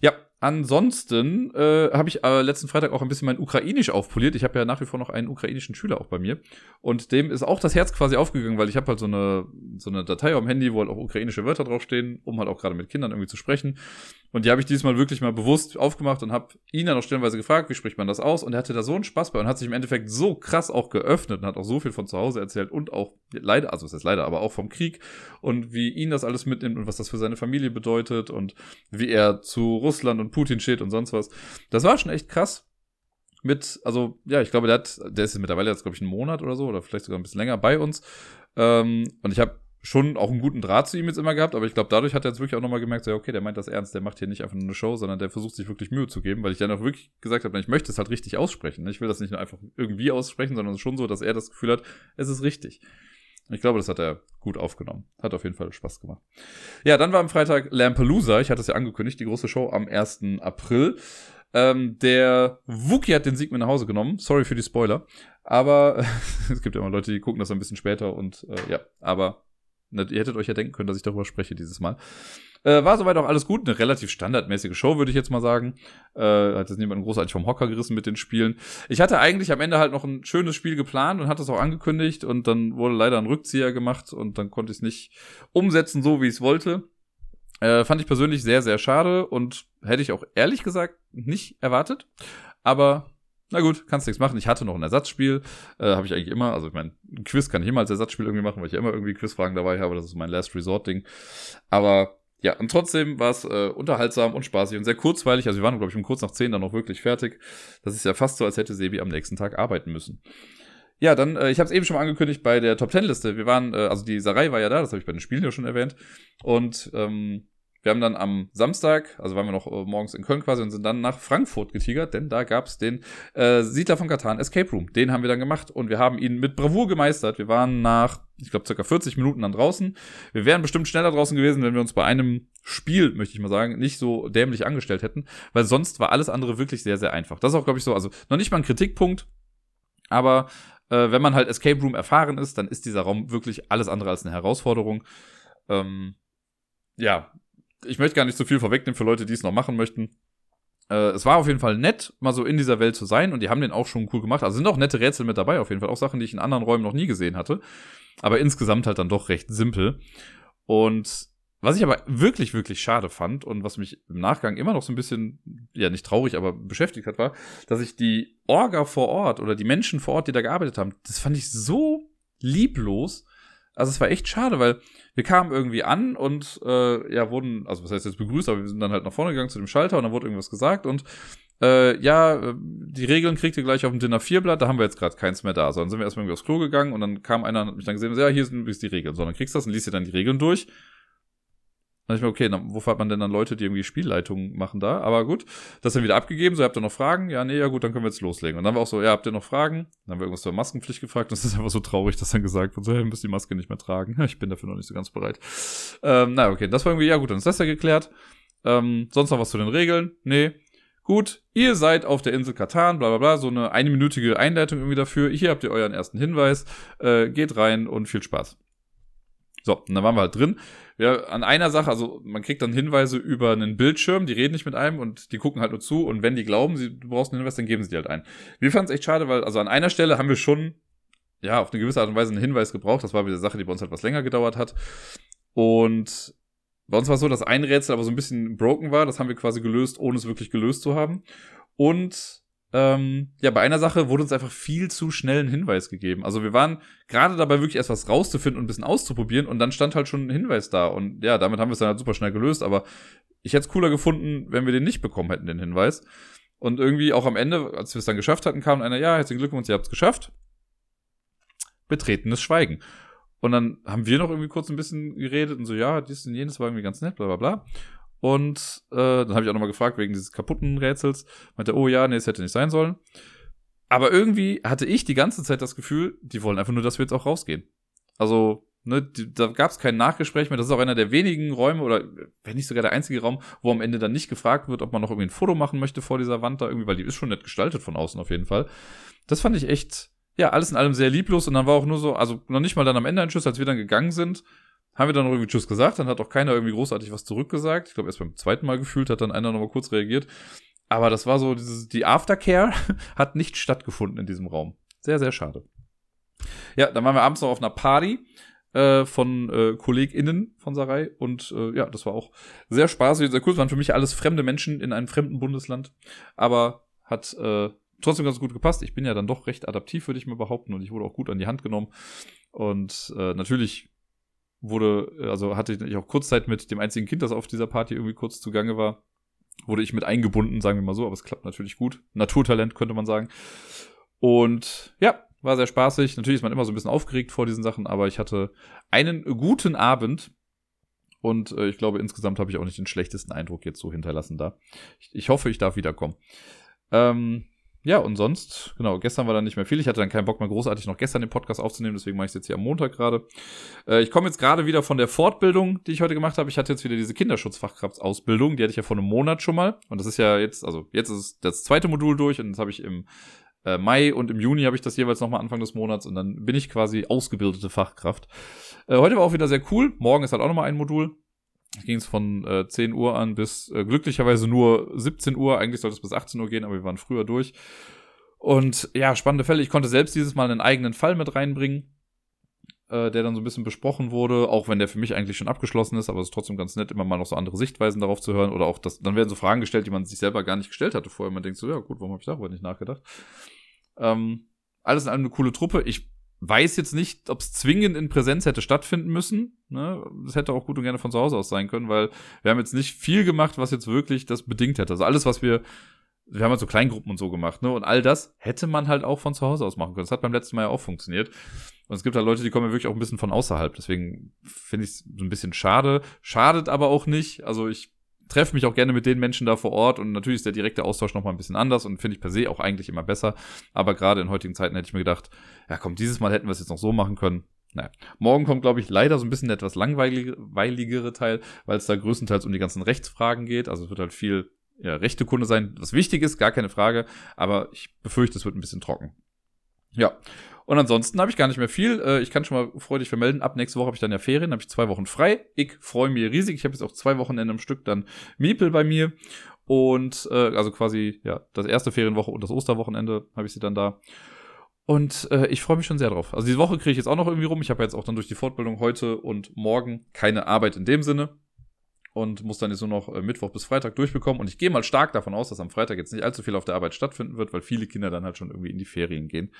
Ja, ansonsten äh, habe ich äh, letzten Freitag auch ein bisschen mein Ukrainisch aufpoliert. Ich habe ja nach wie vor noch einen ukrainischen Schüler auch bei mir. Und dem ist auch das Herz quasi aufgegangen, weil ich habe halt so eine, so eine Datei am Handy, wo halt auch ukrainische Wörter draufstehen, um halt auch gerade mit Kindern irgendwie zu sprechen. Und die habe ich diesmal wirklich mal bewusst aufgemacht und habe ihn dann auch stellenweise gefragt, wie spricht man das aus? Und er hatte da so einen Spaß bei und hat sich im Endeffekt so krass auch geöffnet und hat auch so viel von zu Hause erzählt und auch leider, also es ist leider, aber auch vom Krieg und wie ihn das alles mitnimmt und was das für seine Familie bedeutet und wie er zu Russland und Putin steht und sonst was. Das war schon echt krass. Mit, also, ja, ich glaube, der hat, der ist mittlerweile jetzt, glaube ich, einen Monat oder so, oder vielleicht sogar ein bisschen länger bei uns. Ähm, und ich habe schon auch einen guten Draht zu ihm jetzt immer gehabt, aber ich glaube, dadurch hat er jetzt wirklich auch nochmal gemerkt, so, okay, der meint das ernst, der macht hier nicht einfach nur eine Show, sondern der versucht sich wirklich Mühe zu geben, weil ich dann auch wirklich gesagt habe, ich möchte es halt richtig aussprechen. Ich will das nicht nur einfach irgendwie aussprechen, sondern schon so, dass er das Gefühl hat, es ist richtig. Ich glaube, das hat er gut aufgenommen. Hat auf jeden Fall Spaß gemacht. Ja, dann war am Freitag Lampalooza. Ich hatte es ja angekündigt, die große Show am 1. April. Ähm, der Wookie hat den Sieg mit nach Hause genommen. Sorry für die Spoiler. Aber [laughs] es gibt ja immer Leute, die gucken das ein bisschen später und äh, ja, aber ihr hättet euch ja denken können, dass ich darüber spreche dieses Mal. Äh, war soweit auch alles gut. Eine relativ standardmäßige Show, würde ich jetzt mal sagen. Äh, hat jetzt niemand großartig vom Hocker gerissen mit den Spielen. Ich hatte eigentlich am Ende halt noch ein schönes Spiel geplant und hatte es auch angekündigt und dann wurde leider ein Rückzieher gemacht und dann konnte ich es nicht umsetzen, so wie ich es wollte. Äh, fand ich persönlich sehr, sehr schade und hätte ich auch ehrlich gesagt nicht erwartet. Aber na gut, kannst nichts machen. Ich hatte noch ein Ersatzspiel, äh, habe ich eigentlich immer. Also ich meine, ein Quiz kann ich immer als Ersatzspiel irgendwie machen, weil ich ja immer irgendwie Quizfragen dabei habe. Das ist mein Last Resort-Ding. Aber ja, und trotzdem war es äh, unterhaltsam und spaßig und sehr kurzweilig. Also wir waren, glaube ich, um kurz nach zehn dann noch wirklich fertig. Das ist ja fast so, als hätte Sebi am nächsten Tag arbeiten müssen. Ja, dann, äh, ich habe es eben schon mal angekündigt bei der Top Ten Liste. Wir waren, äh, also die Sarai war ja da, das habe ich bei den Spielen ja schon erwähnt. Und ähm, wir haben dann am Samstag, also waren wir noch äh, morgens in Köln quasi und sind dann nach Frankfurt getigert, denn da gab's den äh, Siedler von Katan Escape Room. Den haben wir dann gemacht und wir haben ihn mit Bravour gemeistert. Wir waren nach, ich glaube, circa 40 Minuten dann draußen. Wir wären bestimmt schneller draußen gewesen, wenn wir uns bei einem Spiel, möchte ich mal sagen, nicht so dämlich angestellt hätten, weil sonst war alles andere wirklich sehr, sehr einfach. Das ist auch, glaube ich, so, also noch nicht mal ein Kritikpunkt, aber äh, wenn man halt Escape Room erfahren ist, dann ist dieser Raum wirklich alles andere als eine Herausforderung. Ähm, ja, ich möchte gar nicht so viel vorwegnehmen für Leute, die es noch machen möchten. Äh, es war auf jeden Fall nett, mal so in dieser Welt zu sein und die haben den auch schon cool gemacht. Also sind auch nette Rätsel mit dabei, auf jeden Fall. Auch Sachen, die ich in anderen Räumen noch nie gesehen hatte. Aber insgesamt halt dann doch recht simpel. Und was ich aber wirklich, wirklich schade fand und was mich im Nachgang immer noch so ein bisschen, ja, nicht traurig, aber beschäftigt hat, war, dass ich die Orga vor Ort oder die Menschen vor Ort, die da gearbeitet haben, das fand ich so lieblos also es war echt schade, weil wir kamen irgendwie an und äh, ja, wurden, also was heißt jetzt begrüßt, aber wir sind dann halt nach vorne gegangen zu dem Schalter und dann wurde irgendwas gesagt und äh, ja, äh, die Regeln kriegt ihr gleich auf dem Dinner 4 Blatt, da haben wir jetzt gerade keins mehr da. So, dann sind wir erstmal irgendwie aufs Klo gegangen und dann kam einer und hat mich dann gesehen ja, hier sind übrigens die Regeln. So, dann kriegst du das und liest dir dann die Regeln durch. Dann ich mir, okay, dann, wofür hat man denn dann Leute, die irgendwie Spielleitungen machen da? Aber gut, das dann wieder abgegeben. So, habt ihr noch Fragen? Ja, nee, ja gut, dann können wir jetzt loslegen. Und dann war auch so, ja, habt ihr noch Fragen? Dann haben wir irgendwas zur Maskenpflicht gefragt. Das ist einfach so traurig, dass dann gesagt wird, so, wir müssen die Maske nicht mehr tragen. [laughs] Ich bin dafür noch nicht so ganz bereit. Ähm, na, okay, das war irgendwie, ja gut, dann ist das ja geklärt. Ähm, sonst noch was zu den Regeln? Nee. Gut, ihr seid auf der Insel Katan, bla bla bla, so eine einminütige Einleitung irgendwie dafür. Hier habt ihr euren ersten Hinweis. Äh, geht rein und viel Spaß. So, und dann waren wir halt drin. Ja, an einer Sache, also man kriegt dann Hinweise über einen Bildschirm, die reden nicht mit einem und die gucken halt nur zu und wenn die glauben, sie, du brauchst einen Hinweis, dann geben sie dir halt ein. Wir fanden es echt schade, weil also an einer Stelle haben wir schon, ja, auf eine gewisse Art und Weise einen Hinweis gebraucht. Das war wieder eine Sache, die bei uns halt was länger gedauert hat. Und bei uns war es so, dass ein Rätsel aber so ein bisschen broken war. Das haben wir quasi gelöst, ohne es wirklich gelöst zu haben. Und ähm, ja, bei einer Sache wurde uns einfach viel zu schnell ein Hinweis gegeben. Also wir waren gerade dabei, wirklich erst was rauszufinden und ein bisschen auszuprobieren und dann stand halt schon ein Hinweis da. Und ja, damit haben wir es dann halt super schnell gelöst. Aber ich hätte es cooler gefunden, wenn wir den nicht bekommen hätten, den Hinweis. Und irgendwie auch am Ende, als wir es dann geschafft hatten, kam einer, ja, herzlichen Glückwunsch, ihr habt es geschafft. Betretenes Schweigen. Und dann haben wir noch irgendwie kurz ein bisschen geredet und so, ja, dies und jenes war irgendwie ganz nett, bla bla bla. Und äh, dann habe ich auch nochmal gefragt wegen dieses kaputten Rätsels. Meinte, oh ja, nee, es hätte nicht sein sollen. Aber irgendwie hatte ich die ganze Zeit das Gefühl, die wollen einfach nur, dass wir jetzt auch rausgehen. Also, ne, die, da gab es kein Nachgespräch mehr. Das ist auch einer der wenigen Räume oder wenn nicht sogar der einzige Raum, wo am Ende dann nicht gefragt wird, ob man noch irgendwie ein Foto machen möchte vor dieser Wand da irgendwie, weil die ist schon nett gestaltet von außen auf jeden Fall. Das fand ich echt, ja, alles in allem sehr lieblos und dann war auch nur so, also noch nicht mal dann am Ende ein Schuss, als wir dann gegangen sind, haben wir dann noch irgendwie Tschüss gesagt, dann hat auch keiner irgendwie großartig was zurückgesagt. Ich glaube, erst beim zweiten Mal gefühlt hat dann einer noch mal kurz reagiert. Aber das war so, dieses, die Aftercare [laughs] hat nicht stattgefunden in diesem Raum. Sehr, sehr schade. Ja, dann waren wir abends noch auf einer Party äh, von äh, KollegInnen von Sarai und äh, ja, das war auch sehr spaßig, sehr cool. Es waren für mich alles fremde Menschen in einem fremden Bundesland, aber hat äh, trotzdem ganz gut gepasst. Ich bin ja dann doch recht adaptiv, würde ich mal behaupten, und ich wurde auch gut an die Hand genommen. Und äh, natürlich wurde, also hatte ich auch Kurzzeit mit dem einzigen Kind, das auf dieser Party irgendwie kurz zugange war, wurde ich mit eingebunden, sagen wir mal so, aber es klappt natürlich gut. Naturtalent könnte man sagen. Und ja, war sehr spaßig. Natürlich ist man immer so ein bisschen aufgeregt vor diesen Sachen, aber ich hatte einen guten Abend. Und äh, ich glaube, insgesamt habe ich auch nicht den schlechtesten Eindruck jetzt so hinterlassen da. Ich, ich hoffe, ich darf wiederkommen. Ähm, ja, und sonst, genau, gestern war dann nicht mehr viel. Ich hatte dann keinen Bock mehr großartig noch gestern den Podcast aufzunehmen, deswegen mache ich es jetzt hier am Montag gerade. Äh, ich komme jetzt gerade wieder von der Fortbildung, die ich heute gemacht habe. Ich hatte jetzt wieder diese Kinderschutzfachkraftsausbildung, die hatte ich ja vor einem Monat schon mal. Und das ist ja jetzt, also jetzt ist das zweite Modul durch und das habe ich im äh, Mai und im Juni habe ich das jeweils nochmal Anfang des Monats und dann bin ich quasi ausgebildete Fachkraft. Äh, heute war auch wieder sehr cool. Morgen ist halt auch nochmal ein Modul. Ging es von äh, 10 Uhr an bis äh, glücklicherweise nur 17 Uhr. Eigentlich sollte es bis 18 Uhr gehen, aber wir waren früher durch. Und ja, spannende Fälle. Ich konnte selbst dieses Mal einen eigenen Fall mit reinbringen, äh, der dann so ein bisschen besprochen wurde, auch wenn der für mich eigentlich schon abgeschlossen ist, aber es ist trotzdem ganz nett, immer mal noch so andere Sichtweisen darauf zu hören. Oder auch das, dann werden so Fragen gestellt, die man sich selber gar nicht gestellt hatte vorher. Man denkt so, ja gut, warum habe ich darüber nicht nachgedacht? Ähm, alles in allem eine coole Truppe. Ich weiß jetzt nicht, ob es zwingend in Präsenz hätte stattfinden müssen. Ne? Das hätte auch gut und gerne von zu Hause aus sein können, weil wir haben jetzt nicht viel gemacht, was jetzt wirklich das bedingt hätte. Also alles, was wir, wir haben halt so Kleingruppen und so gemacht, ne? Und all das hätte man halt auch von zu Hause aus machen können. Das hat beim letzten Mal ja auch funktioniert. Und es gibt halt Leute, die kommen ja wirklich auch ein bisschen von außerhalb. Deswegen finde ich es so ein bisschen schade. Schadet aber auch nicht. Also ich treffe mich auch gerne mit den Menschen da vor Ort und natürlich ist der direkte Austausch nochmal ein bisschen anders und finde ich per se auch eigentlich immer besser. Aber gerade in heutigen Zeiten hätte ich mir gedacht, ja komm, dieses Mal hätten wir es jetzt noch so machen können. Naja. Morgen kommt, glaube ich, leider so ein bisschen der etwas langweiligere Teil, weil es da größtenteils um die ganzen Rechtsfragen geht. Also es wird halt viel ja, rechte Kunde sein, was wichtig ist, gar keine Frage. Aber ich befürchte, es wird ein bisschen trocken. Ja. Und ansonsten habe ich gar nicht mehr viel. Äh, ich kann schon mal freudig vermelden, ab nächste Woche habe ich dann ja Ferien, habe ich zwei Wochen frei. Ich freue mich riesig. Ich habe jetzt auch zwei Wochenende am Stück dann Miepel bei mir. Und äh, also quasi, ja, das erste Ferienwoche und das Osterwochenende habe ich sie dann da. Und äh, ich freue mich schon sehr drauf. Also diese Woche kriege ich jetzt auch noch irgendwie rum. Ich habe jetzt auch dann durch die Fortbildung heute und morgen keine Arbeit in dem Sinne. Und muss dann jetzt nur noch äh, Mittwoch bis Freitag durchbekommen. Und ich gehe mal stark davon aus, dass am Freitag jetzt nicht allzu viel auf der Arbeit stattfinden wird, weil viele Kinder dann halt schon irgendwie in die Ferien gehen.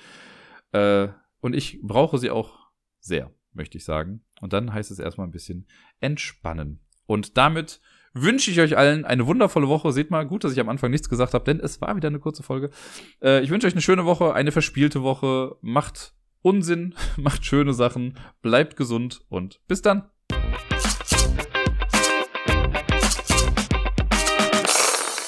Äh, und ich brauche sie auch sehr, möchte ich sagen. Und dann heißt es erstmal ein bisschen entspannen. Und damit wünsche ich euch allen eine wundervolle Woche. Seht mal, gut, dass ich am Anfang nichts gesagt habe, denn es war wieder eine kurze Folge. Äh, ich wünsche euch eine schöne Woche, eine verspielte Woche. Macht Unsinn, [laughs] macht schöne Sachen, bleibt gesund und bis dann.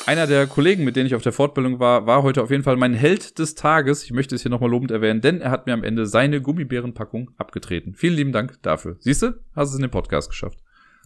Einer der Kollegen, mit denen ich auf der Fortbildung war, war heute auf jeden Fall mein Held des Tages. Ich möchte es hier nochmal lobend erwähnen, denn er hat mir am Ende seine Gummibärenpackung abgetreten. Vielen lieben Dank dafür. Siehst du, hast es in den Podcast geschafft.